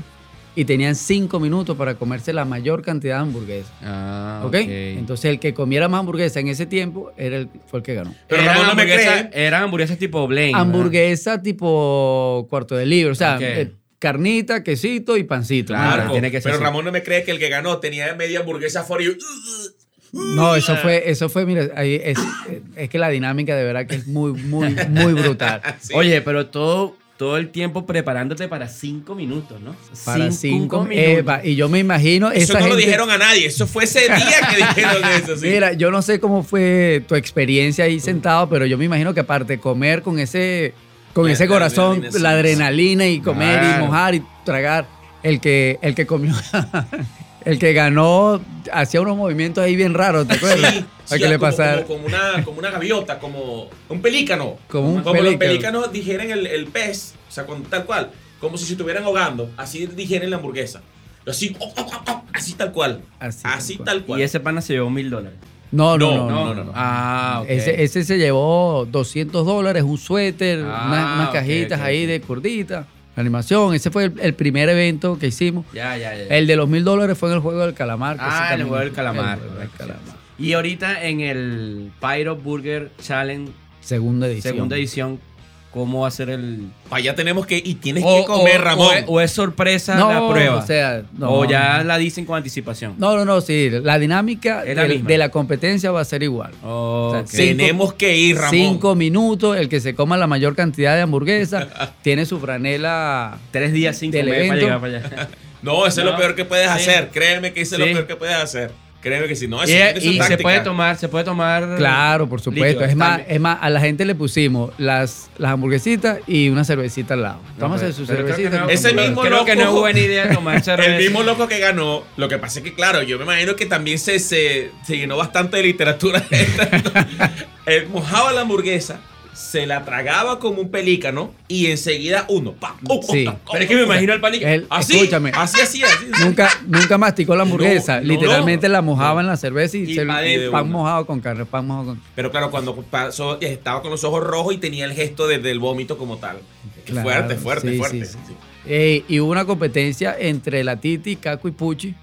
y tenían cinco minutos para comerse la mayor cantidad de hamburguesas. Ah, ¿ok? Entonces el que comiera más hamburguesa en ese tiempo era el, fue el que ganó. Pero eran, Ramón no me hamburguesas, cree. eran hamburguesas tipo. ¿verdad? Hamburguesa tipo cuarto de libro. O sea, eh, carnita, quesito y pancito. Claro, Marco, tiene que ser pero así. Ramón no me cree que el que ganó tenía media hamburguesa for you. No, eso fue, eso fue, mira, ahí es, es que la dinámica de verdad que es muy, muy, muy brutal. Sí. Oye, pero todo, todo el tiempo preparándote para cinco minutos, ¿no? Para cinco, minutos. Epa, y yo me imagino Eso esa no lo dijeron a nadie, eso fue ese día que dijeron eso. sí. Mira, yo no sé cómo fue tu experiencia ahí sentado, pero yo me imagino que aparte de comer con ese, con La- ese la corazón, adrenalina, la adrenalina y comer Claro. y mojar y tragar, el que, el que comió, el que ganó, hacía unos movimientos ahí bien raros, ¿te acuerdas? Sí, sí, que le como, pasara. como, como una, como una gaviota, como un pelícano. Como un los pelícano. pelícanos digieren el, el pez, o sea, con, tal cual, como si se estuvieran ahogando, así digieren la hamburguesa. Así, oh, oh, oh, oh, así tal cual. Así Así, tal tal cual. Y ese pana se llevó mil dólares. No, no, No, no. no, no, no, no. Ah, ok. Ese, ese se llevó 200 dólares, un suéter, Ah, unas, unas cajitas ahí de curdita, animación. Ese fue el, el primer evento que hicimos. Ya, ya, ya. El de los mil dólares fue en el juego del calamar. ah, el también- juego del calamar. el juego del calamar. Y ahorita en el Pyro Burger Challenge, Segunda edición. segunda edición, ¿cómo va a ser el. Para allá tenemos que, y tienes O- que comer, o- Ramón. O, es- o es sorpresa No, la prueba. o sea, no. O ya la dicen con anticipación. No, no, no, sí. La dinámica la de la competencia va a ser igual. Sea, tenemos que ir, Ramón. Cinco minutos, el que se coma la mayor cantidad de hamburguesas tiene su franela. Tres días sin Del comer para evento. llegar para allá. No, eso es lo peor que puedes Sí. hacer. Créeme que eso es lo peor que puedes hacer. Créeme que si no, y eso su y se puede tomar, se puede tomar. Claro, por supuesto. líquido, es, más, es más, a la gente le pusimos las, las hamburguesitas y una cervecita al lado. No, Vamos hacer su cervecita. no- Ese mismo Creo que no es loco- buena idea tomar cerveza. El mismo loco que ganó, lo que pasa es que, claro, yo me imagino que también se, se, se llenó bastante de literatura. Él mojaba la hamburguesa, se la tragaba como un pelícano y enseguida uno. pa, oh, oh, Sí. oh, oh, Pero es que me imagino al. Él- Así, escúchame. así, así, así. así. Nunca, nunca masticó la hamburguesa. No, no, Literalmente no. la mojaba en la cerveza y, Y se- pa' adentro. pan mojado con carne, pan mojado con Pero claro, cuando pasó, estaba con los ojos rojos y tenía el gesto de- del vómito como tal. Claro, fuerte, fuerte, sí, fuerte. sí, sí. Sí. Eh, y hubo una competencia entre la Titi, Caco y Puchi.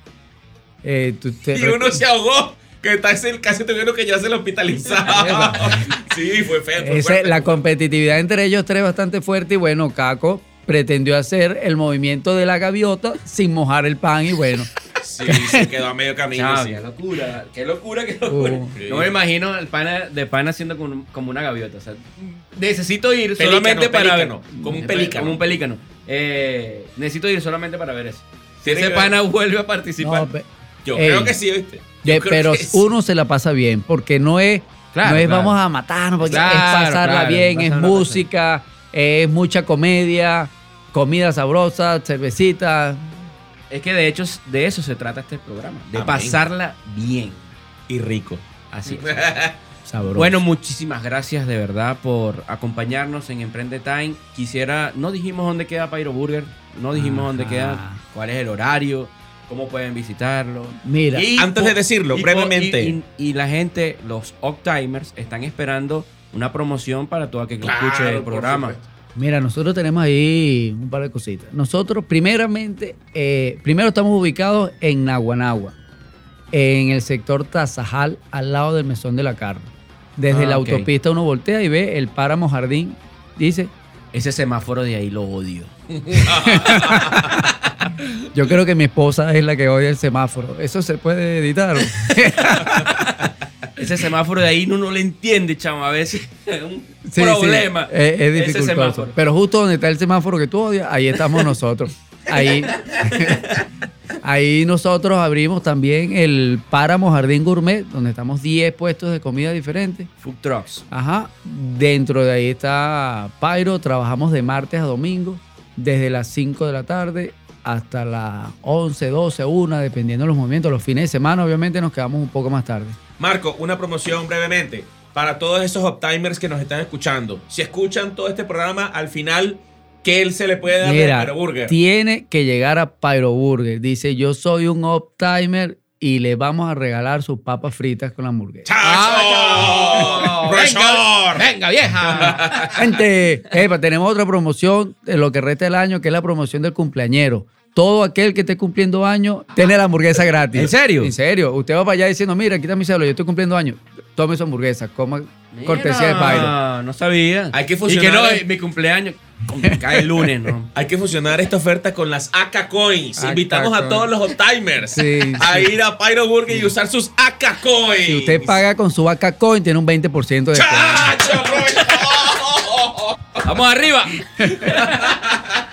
Eh, tú te Y uno se ahogó, que está ese- casi tuvieron que llevarse al hospitalizado. sí, fue feo. fue Ese- fuerte. la competitividad entre ellos tres es bastante fuerte y bueno, Caco pretendió hacer el movimiento de la gaviota sin mojar el pan y bueno, Sí, se quedó a medio camino. Sí. locura, qué locura, qué locura. Uh. no me imagino el pana de pana haciendo como, como una gaviota. O sea, necesito ir Pelícano, solamente para pelícano, ver. como un pelícano. Como un pelícano. Eh, necesito ir solamente para ver eso. Si ese pana vuelve a participar. no, Yo Ey. creo que sí, ¿viste? De- pero uno se la pasa bien porque no es, Claro, no es claro. vamos a matarnos, porque Claro, es pasarla bien, es música, es mucha comedia, comida sabrosa, cervecita. Es que de hecho de eso se trata este programa. De Amén. pasarla bien. Y rico. Así es. Sabroso. Bueno, muchísimas gracias de verdad por acompañarnos en Emprende Time. Quisiera, no dijimos dónde queda Pyro Burger, no dijimos dónde queda, cuál es el horario, cómo pueden visitarlo. mira, Y Antes de decirlo, y brevemente. Y, y- y la gente, los Octimers, están esperando una promoción para todo aquel que Claro, escuche el programa. Mira, nosotros tenemos ahí un par de cositas. Nosotros, primeramente, eh, primero estamos ubicados en Naguanagua, en el sector Tazajal, al lado del Mesón de la Carne. Desde Ah, la autopista uno voltea y ve el páramo jardín. Dice, Ese semáforo de ahí lo odio. yo creo que mi esposa es la que odia el semáforo. ¿Eso se puede editar? Ese semáforo de ahí uno no le entiende, chamo. A veces es un Sí, sí, problema. es, es dificultoso. Pero justo donde está el semáforo que tú odias, ahí estamos nosotros. Ahí, ahí nosotros abrimos también el Páramo Jardín Gourmet, donde estamos 10 puestos de comida diferentes. Food trucks. Ajá. Dentro de ahí está Pyro. Trabajamos de martes a domingo, desde las 5 de la tarde hasta las 11, 12, 1, dependiendo de los movimientos. Los fines de semana, obviamente, nos quedamos un poco más tarde. Marco, una promoción brevemente para todos esos uptimers que nos están escuchando. Si escuchan todo este programa, al final, ¿qué él se le puede dar de Mira, Pyro Burger? tiene que llegar a Pyro Burger. Dice, yo soy un up-timer y le vamos a regalar sus papas fritas con la hamburguesa. ¡Chacho! ¡Profesor! Venga, vieja. Gente, epa, tenemos otra promoción de lo que resta del año, que es la promoción del cumpleañero. Todo aquel que esté cumpliendo años tiene la hamburguesa gratis. ¿En serio? En serio. Usted va para allá diciendo, mira, aquí está mi cédula, yo estoy cumpliendo años. Tome su hamburguesa, coma cortesía de Pyro. Ah, no sabía. Hay que Y que no, eh, mi cumpleaños cae el lunes, ¿no? Hay que fusionar esta oferta con las AK Coins. AK Invitamos a todos los uptimers Sí, a sí. ir a Pyro Burger y usar sus AK Coins. Si usted paga con su vaca coin, tiene un 20% de descuento. ¡Chacho! ¡Vamos arriba!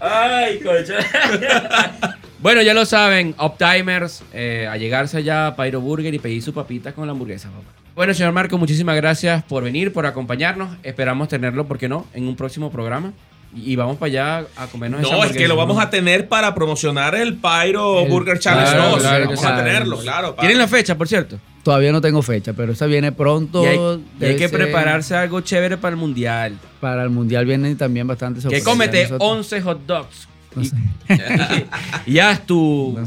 ¡Ay, coche! Bueno, ya lo saben, Uptimers, eh, a llegarse allá a Pyro Burger y pedir sus papitas con la hamburguesa, papá. Bueno, señor Marco, muchísimas gracias por venir, por acompañarnos. Esperamos tenerlo, ¿por qué no?, en un próximo programa. Y, vamos para allá a comernos esa No, es que lo vamos a tener para promocionar el Pyro El- Burger Challenge Claro, 2. claro, vamos claro. a tenerlo, claro. ¿Tienen la fecha, por cierto? Todavía no tengo fecha, pero esa viene pronto. Y hay, y hay Debe que ser- prepararse algo chévere para el mundial. Para el mundial vienen también bastante Que cómete Nosotros- 11 hot dogs. No Y, sé. y haz tu, No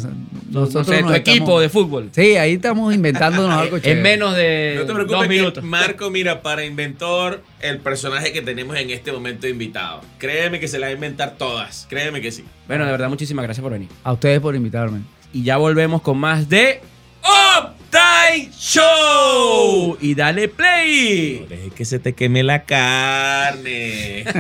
nosotros no sé, tu nos equipo estamos- de fútbol. Sí, ahí estamos inventándonos algo chévere. En menos de No te dos preocupes, que minutos. Marco, mira, para inventor el personaje que tenemos en este momento invitado. Créeme que se la va a inventar todas. Créeme que sí. Bueno, de verdad, muchísimas gracias por venir. A ustedes por invitarme. Y ya volvemos con más de Uptime Show. Y dale play. Deje que se te queme la carne.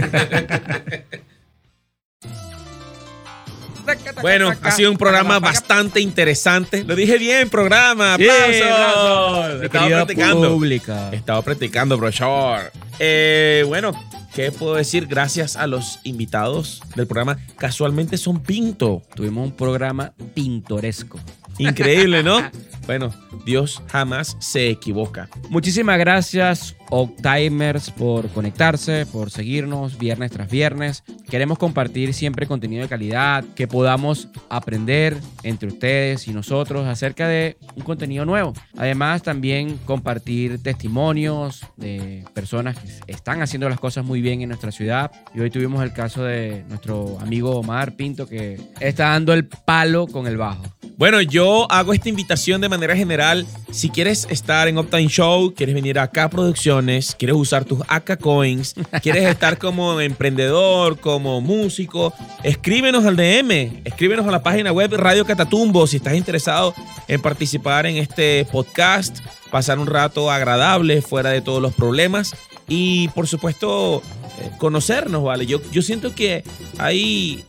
Bueno, ha sido un programa bastante interesante. Lo dije bien, programa. ¡Aplausos! Estaba practicando. pública. Estaba practicando, brochure. Eh, bueno, ¿qué puedo decir? Gracias a los invitados del programa. Casualmente son Pinto. Tuvimos un programa pintoresco. Increíble, ¿no? bueno, Dios jamás se equivoca. Muchísimas gracias, Octimers, por conectarse, por seguirnos viernes tras viernes. Queremos compartir siempre contenido de calidad, que podamos aprender entre ustedes y nosotros acerca de un contenido nuevo. Además, también compartir testimonios de personas que están haciendo las cosas muy bien en nuestra ciudad. Y hoy tuvimos el caso de nuestro amigo Omar Pinto, que está dando el palo con el bajo. Bueno, yo hago esta invitación de manera general. Si quieres estar en Uptime Show, quieres venir acá a Quieres usar tus AK Coins, quieres estar como emprendedor, como músico, escríbenos al DM, escríbenos a la página web Radio Catatumbo si estás interesado en participar en este podcast, pasar un rato agradable fuera de todos los problemas y por supuesto eh, conocernos, ¿vale? Yo, yo siento que hay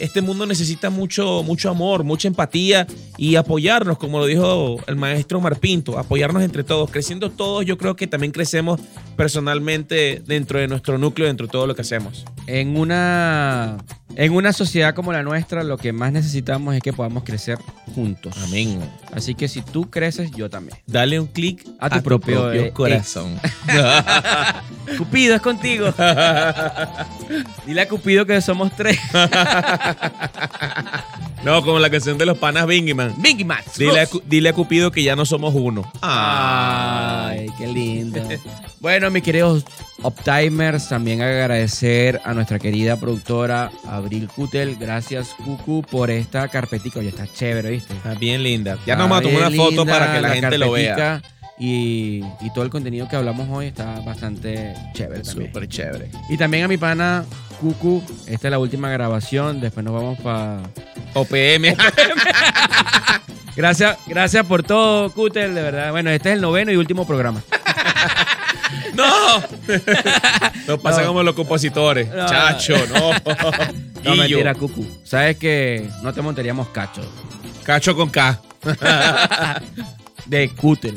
este mundo necesita mucho, mucho amor, mucha empatía y apoyarnos, como lo dijo el maestro Omar Pinto, apoyarnos entre todos. Creciendo todos, yo creo que también crecemos personalmente dentro de nuestro núcleo, dentro de todo lo que hacemos. En una, en una sociedad como la nuestra, lo que más necesitamos es que podamos crecer juntos. Amén. Así que si tú creces, yo también. Dale un clic A tu propio, corazón. Cupido es contigo. Dile a Cupido que somos tres. no, como la canción de los panas Bingyman. Big Max. Dile dile a Cupido que ya no somos uno. Ay, qué lindo. Bueno, mis queridos Uptimers, también agradecer a nuestra querida productora Abril Cutel. Gracias, Cucu, por esta carpetica. Oye, está chévere, ¿viste? Está bien linda. Ya nos vamos a tomar una foto para que la, gente lo vea. Y, y todo el contenido que hablamos hoy está bastante chévere también. Súper chévere. Y también a mi pana Cucu, esta es la última grabación, después nos vamos para... OPM. Gracias, gracias por todo, Cutel, de verdad. Bueno, este es el noveno y último programa. ¡No! Nos pasa No. como los compositores. No. Chacho, no. No, Guillo. mentira, Cucu. Sabes que no te montaríamos cacho. Cacho con K. de cúter.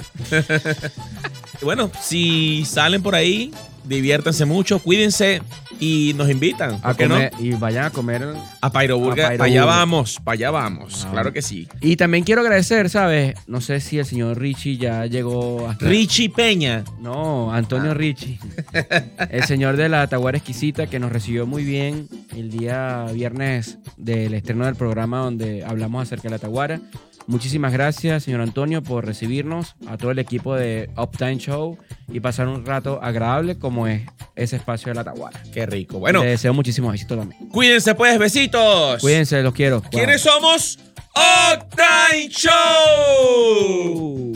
Bueno, si salen por ahí, diviértanse mucho, cuídense y nos invitan. A ¿Por qué no? comer, Y vayan a comer. A Burger. Pyro Para allá vamos, para allá vamos. Ah. Claro que sí. Y también quiero agradecer, ¿sabes? No sé si el señor Richie ya llegó hasta. Richie Peña. No, Antonio Ah. Richie. El señor de la Taguara Exquisita que nos recibió muy bien el día viernes del estreno del programa donde hablamos acerca de la Taguara. Muchísimas gracias, señor Antonio, por recibirnos, a todo el equipo de Uptime Show y pasar un rato agradable como es ese espacio de la Taguara. Qué rico. Bueno, Le deseo muchísimos éxitos también. cuídense pues, besitos. Cuídense, los quiero. ¿Quiénes somos? Octane Show.